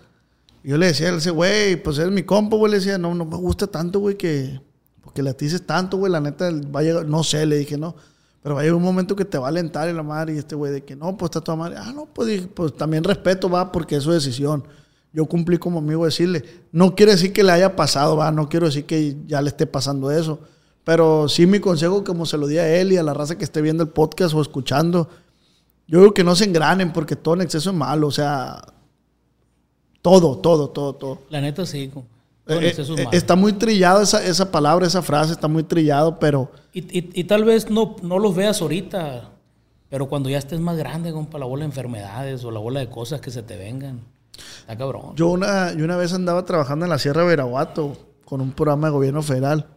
Y yo le decía, él dice, güey, pues es mi compa, güey. Le decía, no, no me gusta tanto, güey, que. Porque le atices tanto, güey, la neta, va a llegar, no sé, le dije, no. Pero va a llegar un momento que te va a alentar en la madre y este güey de que no, pues está toda madre. Ah, no, pues, dije, pues también respeto, va, porque es su decisión. Yo cumplí como amigo decirle, no quiere decir que le haya pasado, va, no quiero decir que ya le esté pasando eso. Pero sí mi consejo, como se lo di a él y a la raza que esté viendo el podcast o escuchando, yo digo que no se engranen porque todo en exceso es malo, o sea, todo, todo, todo, todo. La neta sí. Todo en Eh, exceso es eh, malo. está muy trillado esa, esa palabra, esa frase, está muy trillado, pero Y, y- y tal vez no, no los veas ahorita, pero cuando ya estés más grande, compa, la bola de enfermedades o la bola de cosas que se te vengan. Está cabrón. yo una, yo una vez andaba trabajando en la Sierra de Veraguato con un programa de gobierno federal.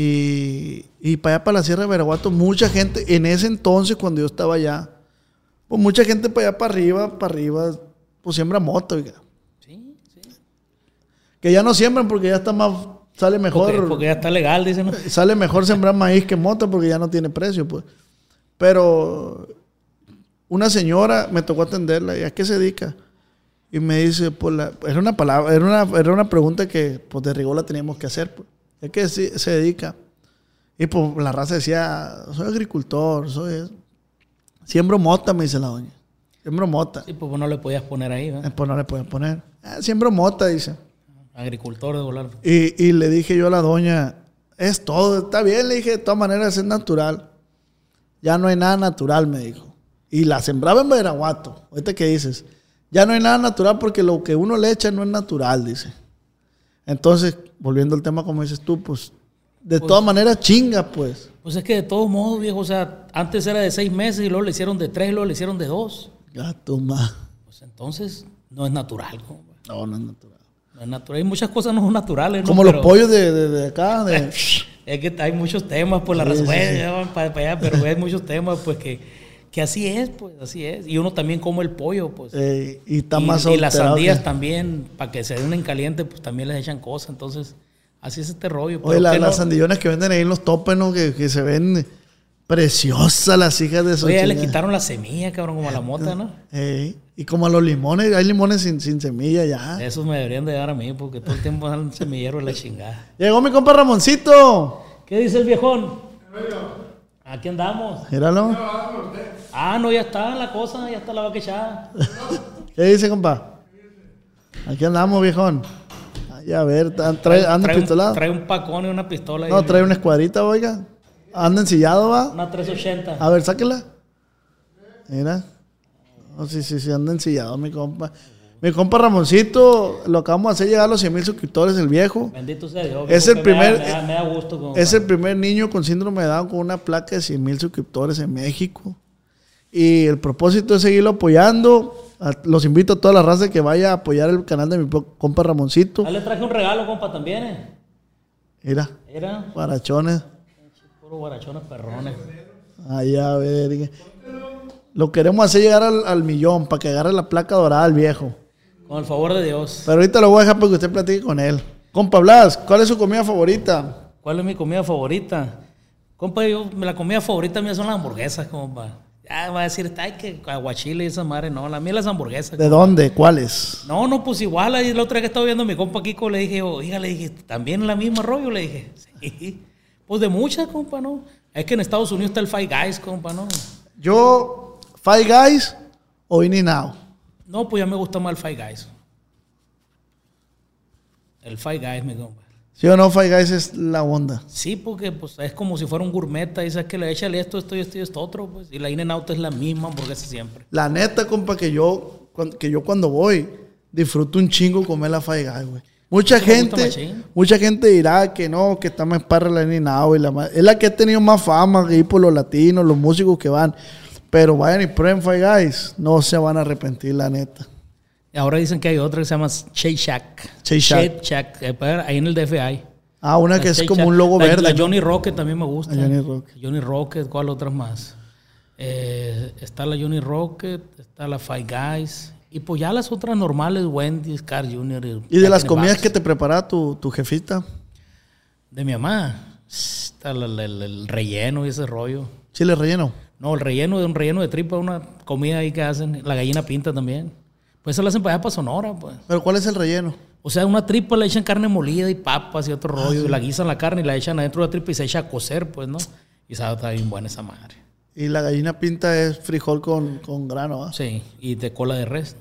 Y, y para allá, para la Sierra de Veraguato, mucha gente, en ese entonces, cuando yo estaba allá, pues mucha gente para allá, para arriba, para arriba, pues siembra moto, oiga. Sí, sí. Que ya no siembran porque ya está más, sale mejor. Porque, porque ya está legal, dicen. Sale mejor sembrar maíz que moto porque ya no tiene precio, pues. Pero una señora me tocó atenderla y a qué se dedica. Y me dice, pues la, era una palabra, era una, era una pregunta que pues de rigor la teníamos que hacer, pues. ¿A qué se, dedica? Y pues la raza decía, soy agricultor, soy siembro mota, me dice la doña. Siembro mota. Sí, pues no le podías poner ahí, ¿verdad? Eh, Pues no le pueden poner. "Ah, siembro mota, dice. Agricultor de volar. Y, y le dije yo a la doña, es todo, está bien, le dije, de todas maneras es natural. Ya no hay nada natural, me dijo. Y la sembraba en Veraguato. Ahorita que dices, ya no hay nada natural porque lo que uno le echa no es natural, dice. Entonces, volviendo al tema como dices tú, pues, de todas maneras chinga, pues. Pues es que de todos modos, viejo, o sea, antes era de seis meses y luego le hicieron de tres y luego le hicieron de dos. Gato más. Pues entonces no es natural, compa. No, no es natural. No es natural. Hay muchas cosas no son naturales. ¿no? Como los Pero pollos de, de- de acá, de, Es que hay muchos temas, pues la Sí, sí, bueno, sí. para, para allá, pero hay muchos temas, pues que, que así es, pues así es. Y uno también come el pollo, pues. eh, y está y, más y las sandías que- también, para que se den en caliente, pues también les echan cosas. Entonces, así es este rollo. Oye, la- que las no- sandillones que venden ahí en los topes, ¿no? Que, que se ven preciosas las hijas de su Oye, ya le quitaron la semilla, cabrón, como a la mota, ¿no? Ey, Y como a los limones, hay limones sin, sin semilla ya. Esos me deberían de dar a mí, porque todo el tiempo dan semillero de la chingada. Llegó mi compa Ramoncito. ¿Qué dice el viejón? Aquí andamos. Míralo. Ah, no, ya está la cosa, ya está la vaca echada. ¿Qué dice, compa? Aquí andamos, viejón. Ay, a ver, trae, anda trae, un, pistolado. trae un pacón y una pistola. ahí. No, trae una escuadrita, oiga. Anda ensillado, va. Una 380. A ver, sáquela. Mira. Oh, sí, sí, sí, anda ensillado, mi compa. Mi compa Ramoncito, lo acabamos de hacer llegar a los 100 mil suscriptores, el viejo. Bendito sea Dios. Es el que me da- primer- Me da, me da gusto. Es el primer niño con síndrome de Down con una placa de 100 mil suscriptores en México. Y el propósito es seguirlo apoyando. A- Los invito a toda la raza que vaya a apoyar el canal de mi compa Ramoncito. Ah, le traje un regalo, compa, también. eh. Mira, Era guarachones. puro guarachones perrones. Allá, a ver. Lo queremos hacer llegar al, al millón para que agarre la placa dorada al viejo. Con el favor de Dios. Pero ahorita lo voy a dejar para que usted platique con él. Compa Blas, ¿cuál es su comida favorita? ¿Cuál es mi comida favorita? Compa, yo, la comida favorita mía son las hamburguesas, compa. Ya va a decir, ay, que aguachile y esa madre. No, la mía las hamburguesas. ¿De dónde? ¿Cuáles? No, no, pues igual, ahí la otra vez que estaba viendo a mi compa Kiko, le dije, oiga, le dije, ¿también la misma rollo? Le dije, sí. Pues de muchas, compa, ¿no? Es que en Estados Unidos está el Five Guys, compa, ¿no? Yo, Five Guys o In and Out. No, pues ya me gusta más el Five Guys. El Five Guys, mi compa. ¿Sí o no? Five Guys es la onda. Sí, porque pues es como si fuera un gourmet, y sabes que le échale esto, esto y esto y esto otro, pues. Y la In and Out es la misma hamburguesa siempre. La neta, compa, que yo, que yo cuando voy disfruto un chingo comer la Five Guys, güey. Mucha gente, mucha gente dirá que no, que está más parra la In and Out y la Es la que ha tenido más fama ahí por los latinos, los músicos que van. Pero vayan y prueben Five Guys. No se van a arrepentir, la neta. Y ahora dicen que hay otra que se llama Shake Shack. Shake Shack. Eh, pues, Ahí en el DF hay. Ah, una La que es como un logo La- verde. La. Johnny Rocket también me gusta. La Johnny Rocket. Johnny Rocket, ¿cuál otras más? Eh, está la Johnny Rocket, está la Five Guys. Y pues ya las otras normales, Wendy's, Carl Jr. Y de Jack las comidas que te prepara tu, tu jefita, De mi mamá. Está la- el relleno y ese rollo. chile relleno. No, el relleno de un relleno de tripa, una comida ahí que hacen. La gallina pinta también. Pues eso lo hacen para allá para Sonora, pues. Pero ¿cuál es el relleno? O sea, una tripa le echan carne molida y papas y Ah, otro rollo. Y la guisan la carne y la echan adentro de la tripa y se echa a cocer, pues, ¿no? Y sabe, está bien buena esa madre. Y la gallina pinta es frijol con, con grano, ¿ah? Sí, y de cola de res.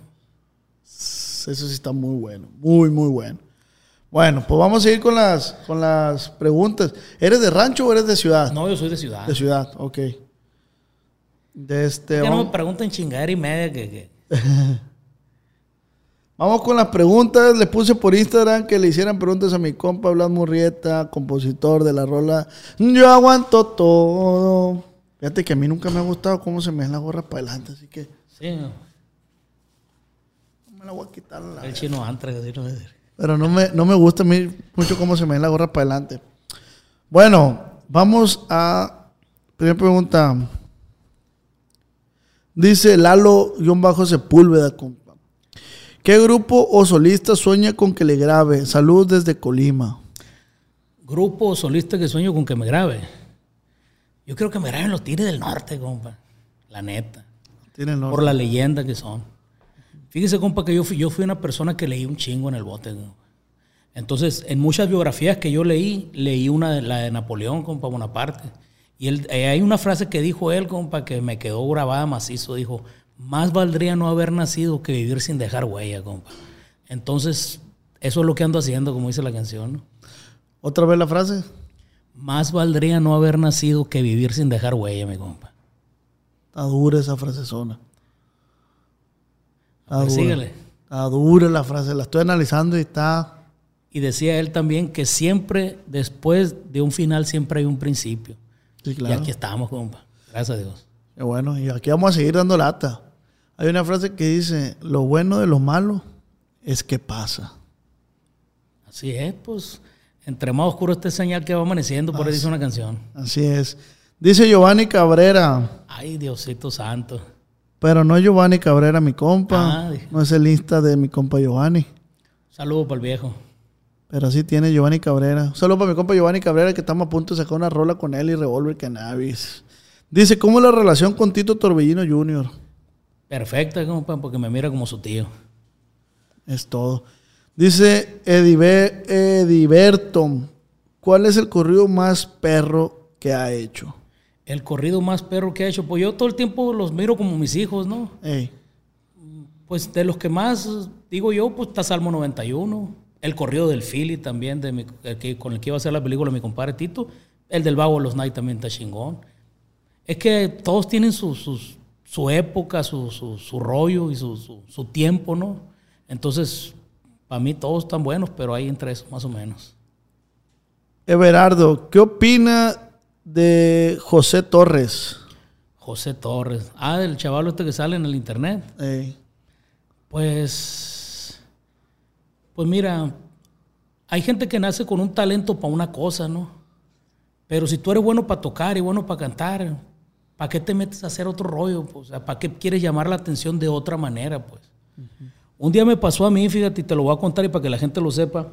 Eso sí está muy bueno. Muy, muy bueno. Bueno, pues vamos a ir con las, con las preguntas. ¿Eres de rancho o eres de ciudad? No, yo soy de ciudad. De ciudad, ok. De este... Que no me pregunten chingadera y media que... que- Vamos con las preguntas. Le puse por Instagram que le hicieran preguntas a mi compa Blas Murrieta, compositor de la rola Yo aguanto todo. Fíjate que a mí nunca me ha gustado cómo se me ven las gorras para adelante, así que Sí, no. no me la voy a quitar. la el chino antra, así no es. Pero no me, no me gusta a mí mucho cómo se me ven las gorras para adelante. Bueno, vamos a. Primera pregunta. Dice Lalo-Sepúlveda, compa. ¿Qué grupo o solista sueña con que le grabe? Saludos desde Colima. Grupo solista que sueño con que me grabe. Yo creo que me graben los Tigres del Norte, compa. La neta. Tienen Por la leyenda que son. Fíjese, compa, que yo fui, yo fui una persona que leí un chingo en el bote. compa. Entonces, en muchas biografías que yo leí, leí una de la de Napoleón, compa, Bonaparte. Y él, eh, hay una frase que dijo él, compa, que me quedó grabada macizo. Dijo, más valdría no haber nacido que vivir sin dejar huella, compa. Entonces, eso es lo que ando haciendo, como dice la canción. ¿no? ¿Otra vez la frase? Más valdría no haber nacido que vivir sin dejar huella, mi compa. Está dura esa frase zona. Está Pues dura. síguele. Está dura la frase. La estoy analizando y está. Y decía él también que siempre, después de un final, siempre hay un principio. Sí, Y aquí estamos, compa. Gracias a Dios. Qué bueno. Y aquí vamos a seguir dando lata. Hay una frase que dice: Lo bueno de lo malo es que pasa. Así es, pues. Entre más oscuro esté señal que va amaneciendo, por ahí dice una canción. Así es. Dice Giovanni Cabrera. Ay, Diosito santo. Pero no es Giovanni Cabrera, mi compa. Ah, no es el Insta de mi compa Giovanni. Saludos para el viejo. Pero sí tiene Giovanni Cabrera. Solo para mi compa Giovanni Cabrera, que estamos a punto de sacar una rola con él y Revolver Cannabis. Dice, ¿cómo es la relación con Tito Torbellino Jr.? Perfecta, compa, porque me mira como su tío. Es todo. Dice Edibe- Ediberto, ¿cuál es el corrido más perro que ha hecho? El corrido más perro que ha hecho, pues yo todo el tiempo los miro como mis hijos, ¿no? Ey, Pues de los que más digo yo, pues está Salmo 91, el corrido del Philly también, de mi- el que, con el que iba a hacer la película mi compadre Tito, el del Vago de los Night también está chingón. Es que todos tienen su, sus- su época, su, su- su rollo y su, su- su tiempo, ¿no? Entonces, para mí todos están buenos, pero hay entre esos más o menos. Everardo, ¿qué opina de José Torres? José Torres, ah, del chaval este que sale en el internet. Ey, Pues, pues mira, hay gente que nace con un talento para una cosa, ¿no? Pero si tú eres bueno para tocar y bueno para cantar, ¿para qué te metes a hacer otro rollo? Pues, o sea, ¿para qué quieres llamar la atención de otra manera, pues? Un día me pasó a mí, fíjate, y te lo voy a contar y para que la gente lo sepa.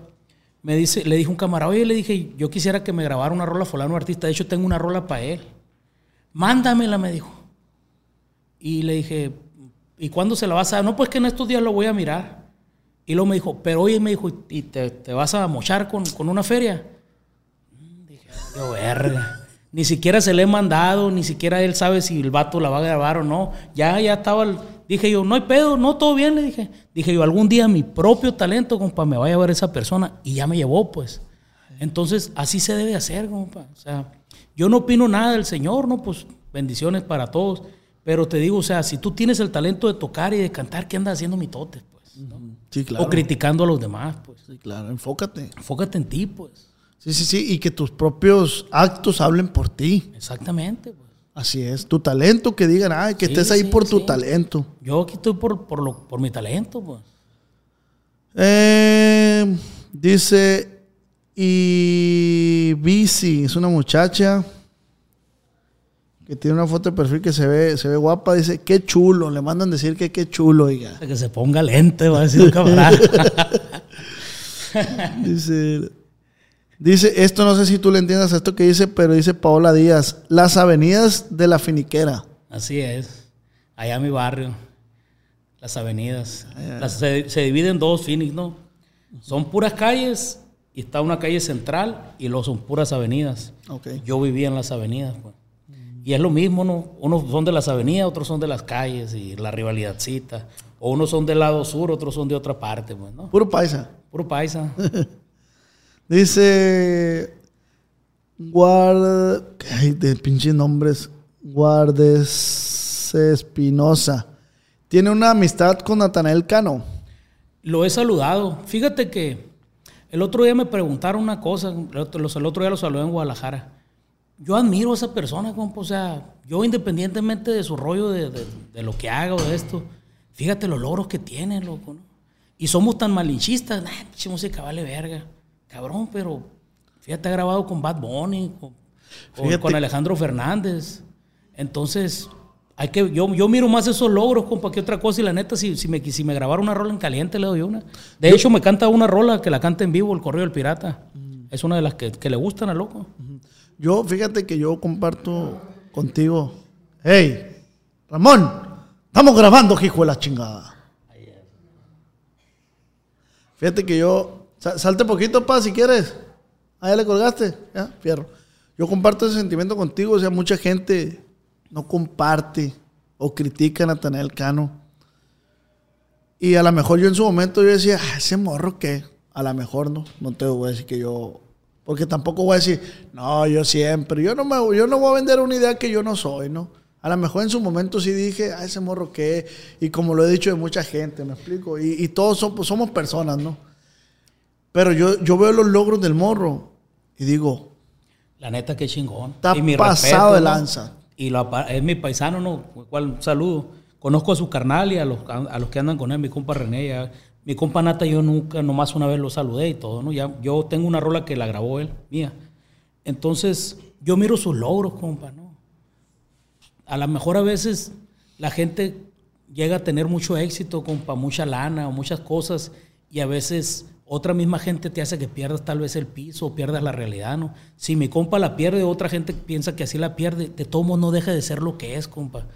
Me dice, le dije a un camarada, oye, le dije, yo quisiera que me grabara una rola fulano artista. De hecho, tengo una rola para él. Mándamela, me dijo. Y le dije, ¿y cuándo se la vas a dar? No, pues que en estos días lo voy a mirar. Y luego me dijo, pero oye, me dijo, ¿y te, te vas a mochar con, con una feria? Mm, Dije, yo verga. Ni siquiera se le he mandado, ni siquiera él sabe si el vato la va a grabar o no. Ya, ya estaba, dije yo, no hay pedo, no, todo bien, le dije. Dije yo, algún día mi propio talento, compa, me vaya a ver esa persona. Y ya me llevó, pues. Entonces, así se debe hacer, compa. O sea, yo no opino nada del Señor, ¿no? Pues bendiciones para todos. Pero te digo, o sea, si tú tienes el talento de tocar y de cantar, ¿qué andas haciendo mitotes, pues? ¿no? sí, claro. O criticando a los demás, pues. Sí, claro, enfócate. Enfócate en ti, pues. Sí, sí, sí, y que tus propios actos hablen por ti. Exactamente, pues. Así es, tu talento, que digan, ay, que Sí, estés ahí sí, por tu sí. talento. Yo aquí estoy por, por, lo, por mi talento, pues. Eh, dice, y Bici, es una muchacha que tiene una foto de perfil que se ve, se ve guapa, dice, qué chulo, le mandan decir que qué chulo, oiga. Que se ponga lente, va a decir un camarada. Dice, dice, esto no sé si tú le entiendas esto que dice, pero dice Paola Díaz, las avenidas de la finiquera. Así es. Allá en mi barrio. Las avenidas. Las- se, se dividen en dos Phoenix, ¿no? Son puras calles y está una calle central y luego son puras avenidas. Yo vivía en las avenidas, pues. Y es lo mismo, ¿no? Unos son de las avenidas, otros son de las calles y la rivalidadcita. O unos son del lado sur, otros son de otra parte, pues, ¿no? Puro paisa. Puro paisa. Dice, guarda, ay, de pinches nombres, Guardes Espinosa. Tiene una amistad con Natanael Cano. Lo he saludado. Fíjate que el otro día me preguntaron una cosa, el otro, el otro día lo saludé en Guadalajara. Yo admiro a esa persona, compa, o sea, yo independientemente de su rollo, de, de- lo que haga o de esto, fíjate los logros que tiene, loco, ¿no? Y somos tan malinchistas, nah, música vale verga. Cabrón, pero fíjate, ha grabado con Bad Bunny, con, con- Alejandro Fernández. Entonces, hay que, yo, yo miro más esos logros, compa, que otra cosa. Y la neta, si, si, me, si me grabara una rola en caliente, le doy una. De hecho, me canta una rola que la canta en vivo, El Correo del Pirata. Es una de las que, que le gustan a loco. Yo, fíjate que yo comparto contigo. Hey, Ramón, estamos grabando, hijo de la chingada. Fíjate que yo. Sa- Salte poquito, pa, si quieres. Ah, le colgaste. Ya, fierro. Yo comparto ese sentimiento contigo. O sea, mucha gente no comparte o critica a Natanael Cano. Y a lo mejor yo en su momento yo decía, "Ah, ese morro qué. A lo mejor no. No te voy a decir que yo. Porque tampoco voy a decir, no, yo siempre. Yo no, me, yo no voy a vender una idea que yo no soy, ¿no? A lo mejor en su momento sí dije, ah, ese morro qué. Y como lo he dicho de mucha gente, ¿me explico? Y, todos somos, somos personas, ¿no? Pero yo, yo veo los logros del morro y digo, La neta, qué chingón. Está Y mi pasado de ¿no? lanza. Y es mi paisano, ¿no? Cual un saludo. Conozco a su carnal y a los, a, los que andan con él, mi compa René. ya. Mi compa Nata, yo nunca, nomás una vez lo saludé y todo, ¿no? Ya, yo tengo una rola que la grabó él, mía. Entonces, yo miro sus logros, compa, ¿no? A lo mejor a veces la gente llega a tener mucho éxito, compa, mucha lana o muchas cosas, y a veces otra misma gente te hace que pierdas tal vez el piso o pierdas la realidad, ¿no? Si mi compa la pierde, otra gente piensa que así la pierde, de todo modo no deja de ser lo que es, compa.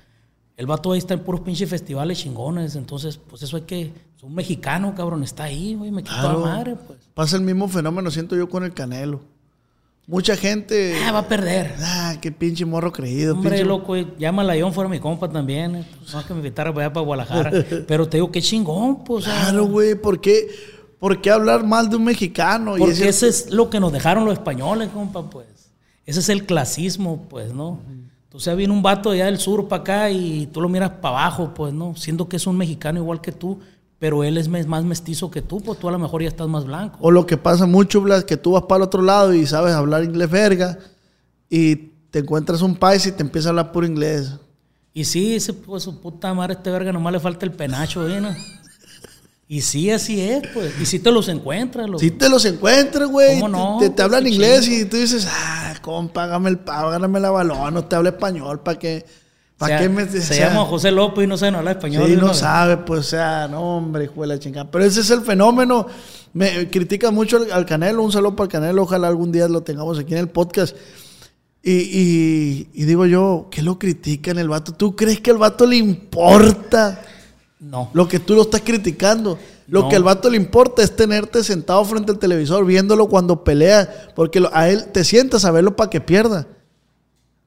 El vato ahí está en puros pinches festivales chingones, entonces, pues eso hay que. Es un mexicano, cabrón, está ahí, güey, me quito Claro. la madre, pues. pasa el mismo fenómeno, siento yo con el Canelo. Mucha gente, Ah, va a perder. ah, qué pinche morro creído. Hombre, pinche- loco, eh, llámala a John, fuera mi compa también. eh. Pues, no es que me invitara para allá para Guadalajara. Pero te digo, qué chingón, pues. Claro, güey, ¿por qué, ¿por qué hablar mal de un mexicano? Y Porque ese- ese es lo que nos dejaron los españoles, compa, pues. Ese es el clasismo, pues, ¿no? Entonces viene un vato allá del sur para acá y tú lo miras para abajo, pues, ¿no? Siendo que es un mexicano igual que tú, pero él es más mestizo que tú, pues tú a lo mejor ya estás más blanco. O lo que pasa mucho, Blas, que tú vas para el otro lado y sabes hablar inglés verga y te encuentras un país y te empieza a hablar puro inglés. Y sí, ese, pues su puta madre, este verga, nomás le falta el penacho, ¿eh? ¿no? Y sí, así es, pues. Y sí te los encuentras, loco. Si te los encuentras, güey, ¿Cómo no? te, te, te hablan qué inglés chido. y tú dices, ah, compa, hágame el pago, gáname la balón, no te habla español, ¿para qué? O ¿Para sea, qué me se o sea, llama José López y no sabe no hablar español. Sí, no vez. sabe, pues, o sea, no, hombre, hijo de la chingada. Pero ese es el fenómeno. Me critican mucho al, al Canelo, un saludo para el Canelo, ojalá algún día lo tengamos aquí en el podcast. Y, y- y digo yo, ¿qué lo critican el vato? ¿Tú crees que al vato le importa No. lo que tú lo estás criticando? Lo No. que al vato le importa es tenerte sentado frente al televisor viéndolo cuando pelea, porque a él te sientas a verlo para que pierda.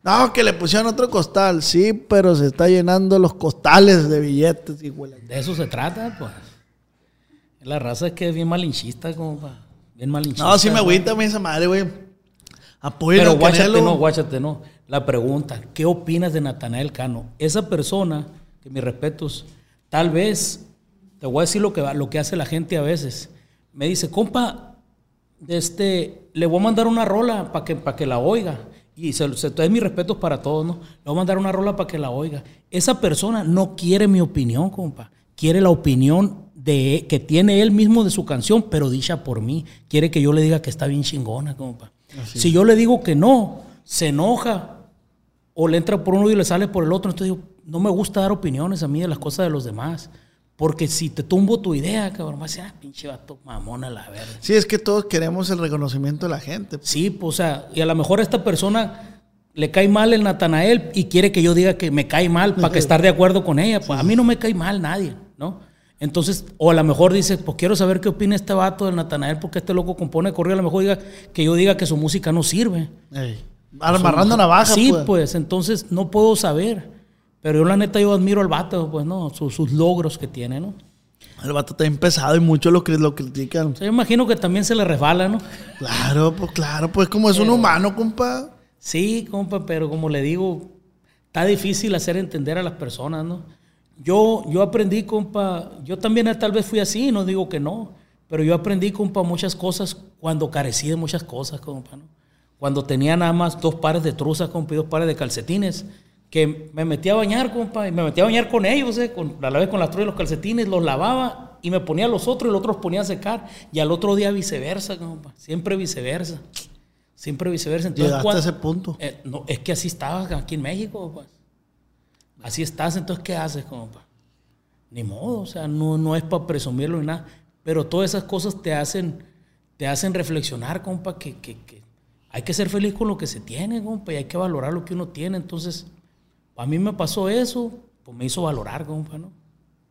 No, que le pusieron otro costal, sí, pero se está llenando los costales de billetes, hijo de eso se trata, pues. La raza es que es bien malinchista, compa. Bien malinchista. No, sí me agüita mí esa madre, güey. Apoyen Pero guáchate, no, guáchate, no. La pregunta, ¿qué opinas de Natanael Cano? Esa persona, que mis respetos, tal vez, te voy a decir lo que, lo que hace la gente a veces. Me dice, compa, este, le voy a mandar una rola para que, para que la oiga. Y se, se, es mis respetos para todos, ¿no? Le voy a mandar una rola para que la oiga. Esa persona no quiere mi opinión, compa. Quiere la opinión de, que tiene él mismo de su canción, pero dicha por mí. Quiere que yo le diga que está bien chingona, compa. Si yo le digo que no, se enoja o le entra por uno y le sale por el otro. Entonces digo, no me gusta dar opiniones a mí de las cosas de los demás. Porque si te tumbo tu idea, cabrón, vas a decir, ah, pinche vato mamona la verga. Sí, es que todos queremos el reconocimiento de la gente. Sí, pues, o sea, y a lo mejor a esta persona le cae mal el Natanael y quiere que yo diga que me cae mal para que estar de acuerdo con ella. Pues a mí no me cae mal nadie, ¿no? Entonces, o a lo mejor dice, pues quiero saber qué opina este vato del Natanael porque este loco compone corrido. A lo mejor diga que yo diga que su música no sirve. Ey, Amarrando navaja, Sí, pues. pues. entonces no puedo saber. Pero yo la neta yo admiro al vato, pues, ¿no? Sus, sus logros que tiene, ¿no? El vato está bien pesado y muchos lo, lo critican. O sea, yo imagino que también se le resbala, ¿no? Claro, pues claro, pues como es un humano, compa. Sí, compa, pero como le digo, está difícil hacer entender a las personas, ¿no? Yo, yo aprendí, compa, yo también tal vez fui así, no digo que no, pero yo aprendí, compa, muchas cosas cuando carecí de muchas cosas, compa, ¿no? Cuando tenía nada más dos pares de truzas, compa, y dos pares de calcetines, que me metí a bañar, compa, y me metí a bañar con ellos, eh, con, a la vez con las truzas y los calcetines, los lavaba y me ponía los otros y los otros ponía a secar, y al otro día viceversa, compa, siempre viceversa, siempre viceversa. Entonces, Llegaste a ese punto. Eh, no, es que así estaba aquí en México, pues. Así estás, entonces, ¿qué haces, compa? Ni modo, o sea, no, no es para presumirlo ni nada. Pero todas esas cosas te hacen, te hacen reflexionar, compa, que, que, que hay que ser feliz con lo que se tiene, compa, y hay que valorar lo que uno tiene. Entonces, a mí me pasó eso, pues me hizo valorar, compa, ¿no?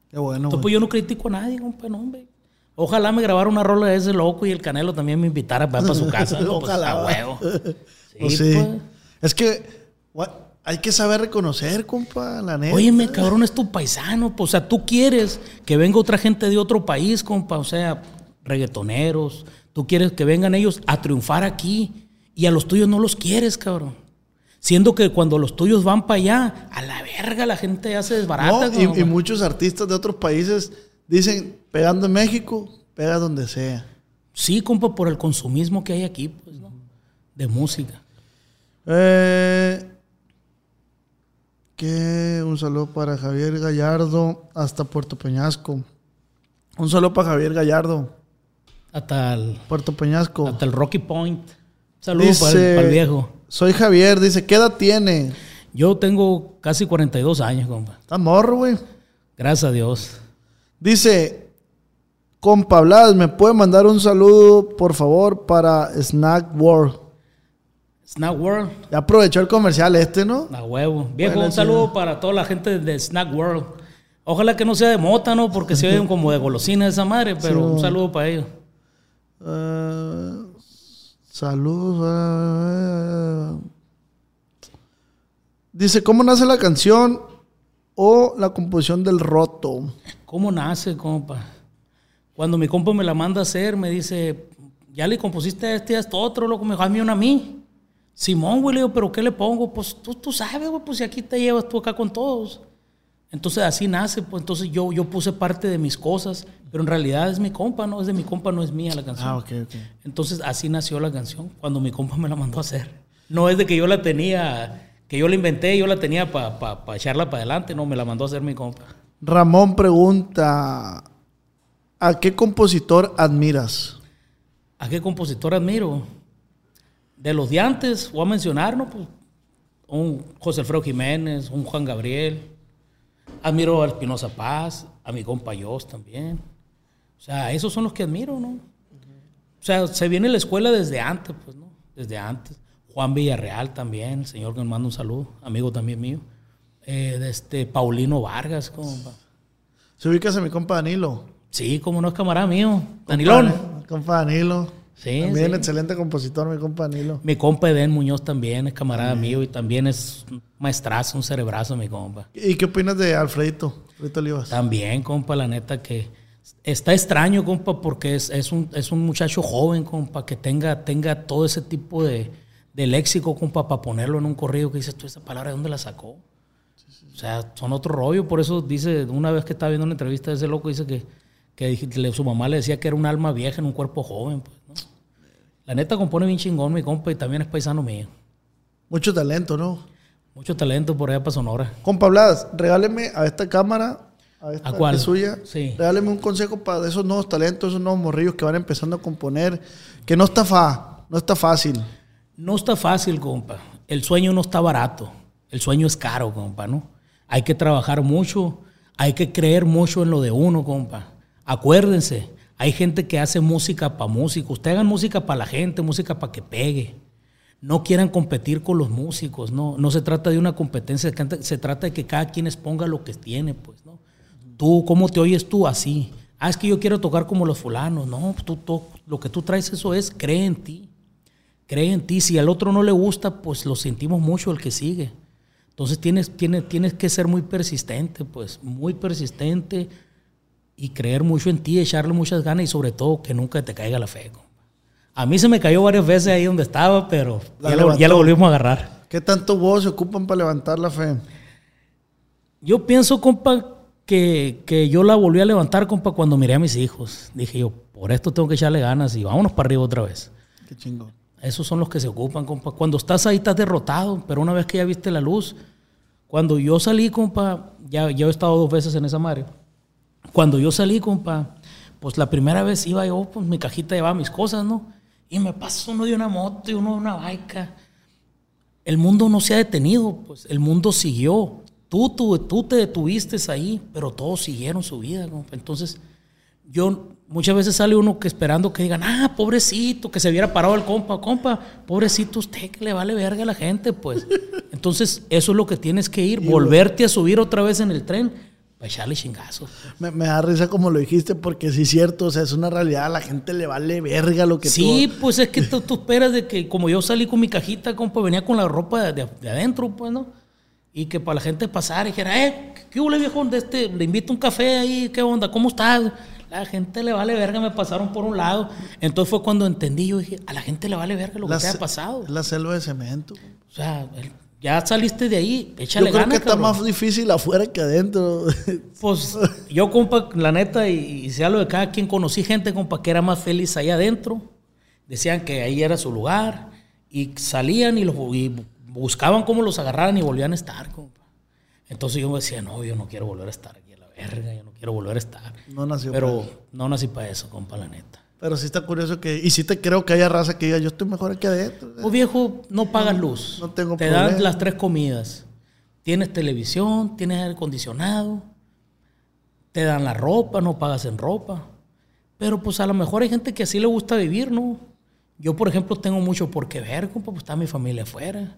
Qué bueno. Entonces, pues yo no critico a nadie, compa, no, hombre. Ojalá me grabara una rola de ese loco y el Canelo también me invitara para, para su casa. ¿no? Pues, Ojalá. Pues, a huevo. Sí, pues sí. Pues. Es que hay que saber reconocer, compa, la neta. Óyeme, cabrón, es tu paisano. Pues, o sea, tú quieres que venga otra gente de otro país, compa. O sea, reggaetoneros. Tú quieres que vengan ellos a triunfar aquí. Y a los tuyos no los quieres, cabrón. Siendo que cuando los tuyos van para allá, a la verga la gente ya se desbarata. No, y, y, muchos artistas de otros países dicen, pegando en México, pega donde sea. Sí, compa, por el consumismo que hay aquí, pues, ¿no? De música. Eh, que un saludo para Javier Gallardo hasta Puerto Peñasco. Un saludo para Javier Gallardo. Hasta el Puerto Peñasco. Hasta el Rocky Point. Saludos para, para, el viejo. Soy Javier, dice, ¿qué edad tiene? Yo tengo casi 42 años, compa. Está morro, güey. Gracias a Dios. Dice, compa Blas, ¿me puede mandar un saludo, por favor, para Snack World? Snack World. Ya aprovechó el comercial este, ¿no? A huevo. Viejo, un saludo para toda la gente de Snack World. Ojalá que no sea de mota, ¿no? Porque se oyen como de golosina esa madre, pero un saludo para ellos. Uh, saludos. Uh, dice, ¿cómo nace la canción o la composición del roto? ¿Cómo nace, compa? Cuando mi compa me la manda a hacer, me dice, ya le compusiste este y esto otro, loco, me dijo, a mí una a mí. Simón, güey, le digo, ¿pero qué le pongo? Pues tú, tú sabes, güey, pues si aquí te llevas tú acá con todos. Entonces así nace, pues entonces yo, yo puse parte de mis cosas, pero en realidad es mi compa, no es de mi compa, no es mía la canción. Ah, ok, ok. Entonces así nació la canción, cuando mi compa me la mandó a hacer. No es de que yo la tenía, que yo la inventé, yo la tenía para pa, echarla para adelante, no, me la mandó a hacer mi compa. Ramón pregunta, ¿a qué compositor admiras? ¿A qué compositor admiro? de los de antes, voy a mencionar, ¿no? Pues, un José Alfredo Jiménez, un Juan Gabriel. Admiro a Espinosa Paz, a mi compa Yos también. O sea, esos son los que admiro, ¿no? O sea, se viene la escuela desde antes, pues, ¿no? Desde antes. Juan Villarreal también, señor que me manda un saludo, amigo también mío. Eh, de este Paulino Vargas, compa. ¿Se ubicas a mi compa Danilo? Sí, como no es camarada mío. Danilón. Compa Danilo. Sí, también excelente compositor, mi compa Nilo. Mi compa Eden Muñoz también es camarada mío y también es maestrazo, un cerebrazo, mi compa. ¿Y qué opinas de Alfredito, Alfredito Olivas? También, compa, la neta que está extraño, compa, porque es, es, un, es un muchacho joven, compa, que tenga, tenga todo ese tipo de, de léxico, compa, para ponerlo en un corrido que dices tú, esa palabra, ¿de dónde la sacó? O sea, son otro rollo, por eso dice, una vez que estaba viendo una entrevista de ese loco, dice que, que su mamá le decía que era un alma vieja en un cuerpo joven, pues, ¿no? La neta compone bien chingón, mi compa, y también es paisano mío. Mucho talento, ¿no? Mucho talento por allá para Sonora. Compa Blas, regáleme a esta cámara, a esta ¿A cuál? suya, Sí. regáleme un consejo para esos nuevos talentos, esos nuevos morrillos que van empezando a componer, que no está fa, no está fácil. No está fácil, compa. El sueño no está barato. El sueño es caro, compa, ¿no? Hay que trabajar mucho, hay que creer mucho en lo de uno, compa. Acuérdense, hay gente que hace música para músicos. Ustedes hagan música para la gente, música para que pegue. No quieran competir con los músicos, no. No se trata de una competencia, se trata de que cada quien exponga lo que tiene, pues, ¿no? Tú, ¿cómo te oyes tú así? Ah, es que yo quiero tocar como los fulanos. No, tú, lo que tú traes eso es, cree en ti. Cree en ti. Si al otro no le gusta, pues lo sentimos mucho el que sigue. Entonces tienes, tienes, tienes que ser muy persistente, pues, muy persistente y creer mucho en ti, echarle muchas ganas y sobre todo que nunca te caiga la fe. A mí se me cayó varias veces ahí donde estaba, pero ya lo, ya lo, volvimos a agarrar. ¿Qué tanto vos se ocupan para levantar la fe? Yo pienso, compa, que, que yo la volví a levantar, compa, cuando miré a mis hijos. Dije yo, por esto tengo que echarle ganas y vámonos para arriba otra vez. Qué chingón. Esos son los que se ocupan, compa. Cuando estás ahí estás derrotado, pero una vez que ya viste la luz, cuando yo salí, compa, ya, ya he estado dos veces en esa madre. Cuando yo salí, compa, pues la primera vez iba yo, pues mi cajita llevaba mis cosas, ¿no? Y me pasó uno de una moto y uno de una baica. El mundo no se ha detenido, pues el mundo siguió. Tú, tú, tú te detuviste ahí, pero todos siguieron su vida, compa. Entonces, yo muchas veces sale uno que esperando que digan, ah, pobrecito, que se hubiera parado el compa, compa, pobrecito usted que le vale verga a la gente, pues. Entonces, eso es lo que tienes que ir, volverte a subir otra vez en el tren para echarle chingazos. Me, me da risa como lo dijiste, porque sí es cierto, o sea, es una realidad, a la gente le vale verga lo que Sí, tú... pues es que tú, tú esperas de que, como yo salí con mi cajita, compa, venía con la ropa de, de adentro, pues, ¿no? Y que para la gente pasara y dijera, eh, ¿qué hubo, viejo? De este, le invito un café ahí, ¿qué onda? ¿Cómo estás? La gente le vale verga, me pasaron por un lado. Entonces fue cuando entendí, yo dije, a la gente le vale verga lo La que te haya pasado. La selva de cemento. O sea, el- ya saliste de ahí, Yo échale creo ganas, que está cabrón. más difícil afuera que adentro. Pues yo, compa, la neta, y, y sea lo de cada quien, conocí gente, compa, que era más feliz allá adentro. Decían que ahí era su lugar. Y salían y, los, y buscaban cómo los agarraran y volvían a estar, compa. Entonces yo me decía, no, yo no quiero volver a estar aquí a la verga, yo no quiero volver a estar. No nació Pero para no nací para eso, compa, la neta. Pero sí está curioso que... Y sí te creo que haya raza que diga, yo estoy mejor aquí adentro. Pues viejo, no pagas luz. no tengo Te problema. dan las tres comidas. Tienes televisión, tienes aire acondicionado, te dan la ropa, no pagas en ropa. Pero pues a lo mejor hay gente que así le gusta vivir, ¿no? Yo, por ejemplo, tengo mucho por qué ver, compa, pues está mi familia afuera.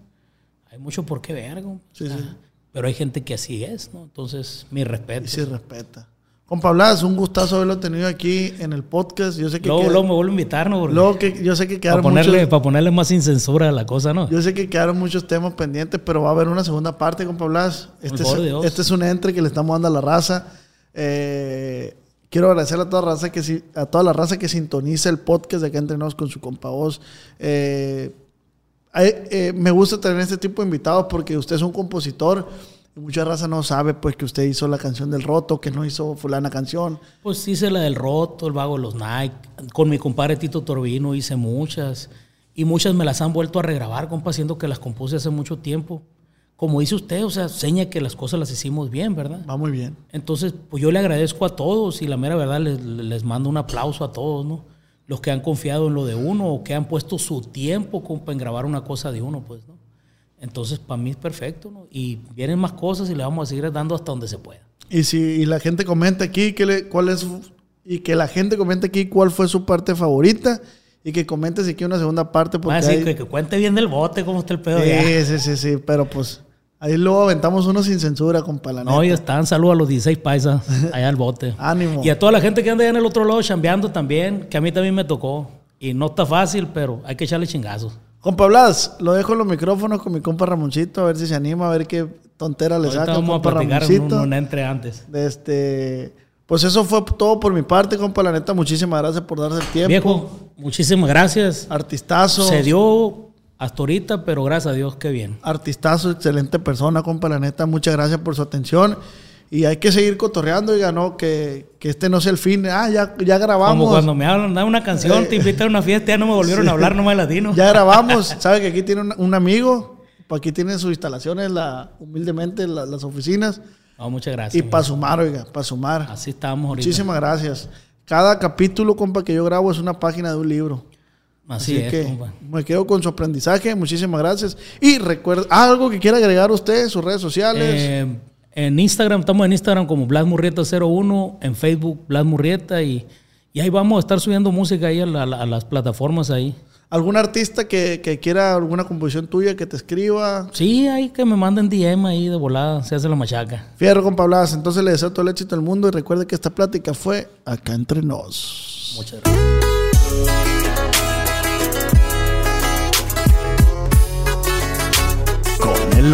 Hay mucho por qué ver, compa. Sí, sí. Pero hay gente que así es, ¿no? Entonces, mi respeto. Y se respeta. Compa Blas, un gustazo haberlo tenido aquí en el podcast. Yo sé que... Luego, queda- luego me vuelvo a invitar, ¿no? Luego que yo sé que para, quedaron ponerle, muchos... para ponerle más sin censura a la cosa, ¿no? Yo sé que quedaron muchos temas pendientes, pero va a haber una segunda parte, compa Blas. Este, es, Dios. este es un entre que le estamos dando a la raza. Eh, quiero agradecer a toda, la raza que, a toda la raza que sintoniza el podcast de acá entre nos con su compa voz. Eh, eh, me gusta tener este tipo de invitados porque usted es un compositor mucha raza no sabe pues que usted hizo la canción del roto, que no hizo fulana canción. Pues hice la del roto, el vago de los Nike. Con mi compadre Tito Torbino hice muchas. Y muchas me las han vuelto a regrabar, compa, siendo que las compuse hace mucho tiempo. Como dice usted, o sea, seña que las cosas las hicimos bien, ¿verdad? Va muy bien. Entonces, pues yo le agradezco a todos y la mera verdad les, les mando un aplauso a todos, ¿no? Los que han confiado en lo de uno o que han puesto su tiempo, compa, en grabar una cosa de uno, pues, ¿no? Entonces, para mí es perfecto, ¿no? Y vienen más cosas y le vamos a seguir dando hasta donde se pueda. Y si y la gente comenta aquí que le- cuál es su- y que la gente comente aquí cuál fue su parte favorita y que comente si quiere una segunda parte porque Va a decir hay- que, que cuente bien del bote, cómo está el pedo. ya. sí, sí, sí, sí, pero pues ahí luego aventamos uno sin censura, compa, la No, ya están. Saludos a los 16 paisas allá al bote. Ánimo. Y a toda la gente que anda allá en el otro lado chambeando también, que a mí también me tocó. Y no está fácil, pero hay que echarle chingazos. Compa Blas, lo dejo en los micrófonos con mi compa Ramoncito, a ver si se anima, a ver qué tontera le saca, vamos a compa en Ramoncito. un, un entre antes. Este, pues eso fue todo por mi parte, compa, la neta, muchísimas gracias por darse el tiempo. Viejo, muchísimas gracias. Artistazo. Se dio hasta ahorita, pero gracias a Dios, qué bien. Artistazo, excelente persona, compa, la neta, muchas gracias por su atención. Y hay que seguir cotorreando, y ¿no? Que, que este no sea el fin. Ah, ya, ya grabamos. Como cuando me hablan, da una canción, Eh, te invitan a una fiesta, ya no me volvieron a hablar, no me latino. Ya grabamos. Sabe que aquí tiene un, un amigo. Aquí tiene sus instalaciones, la, humildemente, la- las oficinas. No, muchas gracias. Y para sumar, oiga, para sumar. Así estábamos ahorita. Muchísimas gracias. Cada capítulo, compa, que yo grabo es una página de un libro. Así, es, que compa. me quedo con su aprendizaje. Muchísimas gracias. Y recuerda, algo que quiera agregar usted, sus redes sociales. Eh, en Instagram, estamos en Instagram como Blas Murrieta01, en Facebook Blas Murrieta y, y ahí vamos a estar subiendo música ahí a, la- a las plataformas ahí. ¿Algún artista que, que quiera alguna composición tuya que te escriba? Sí, ahí que me manden DM ahí de volada, se hace la machaca. Fierro, compa Blas. Entonces le deseo todo el éxito del mundo y recuerde que esta plática fue acá entre nos. Muchas gracias. Con el.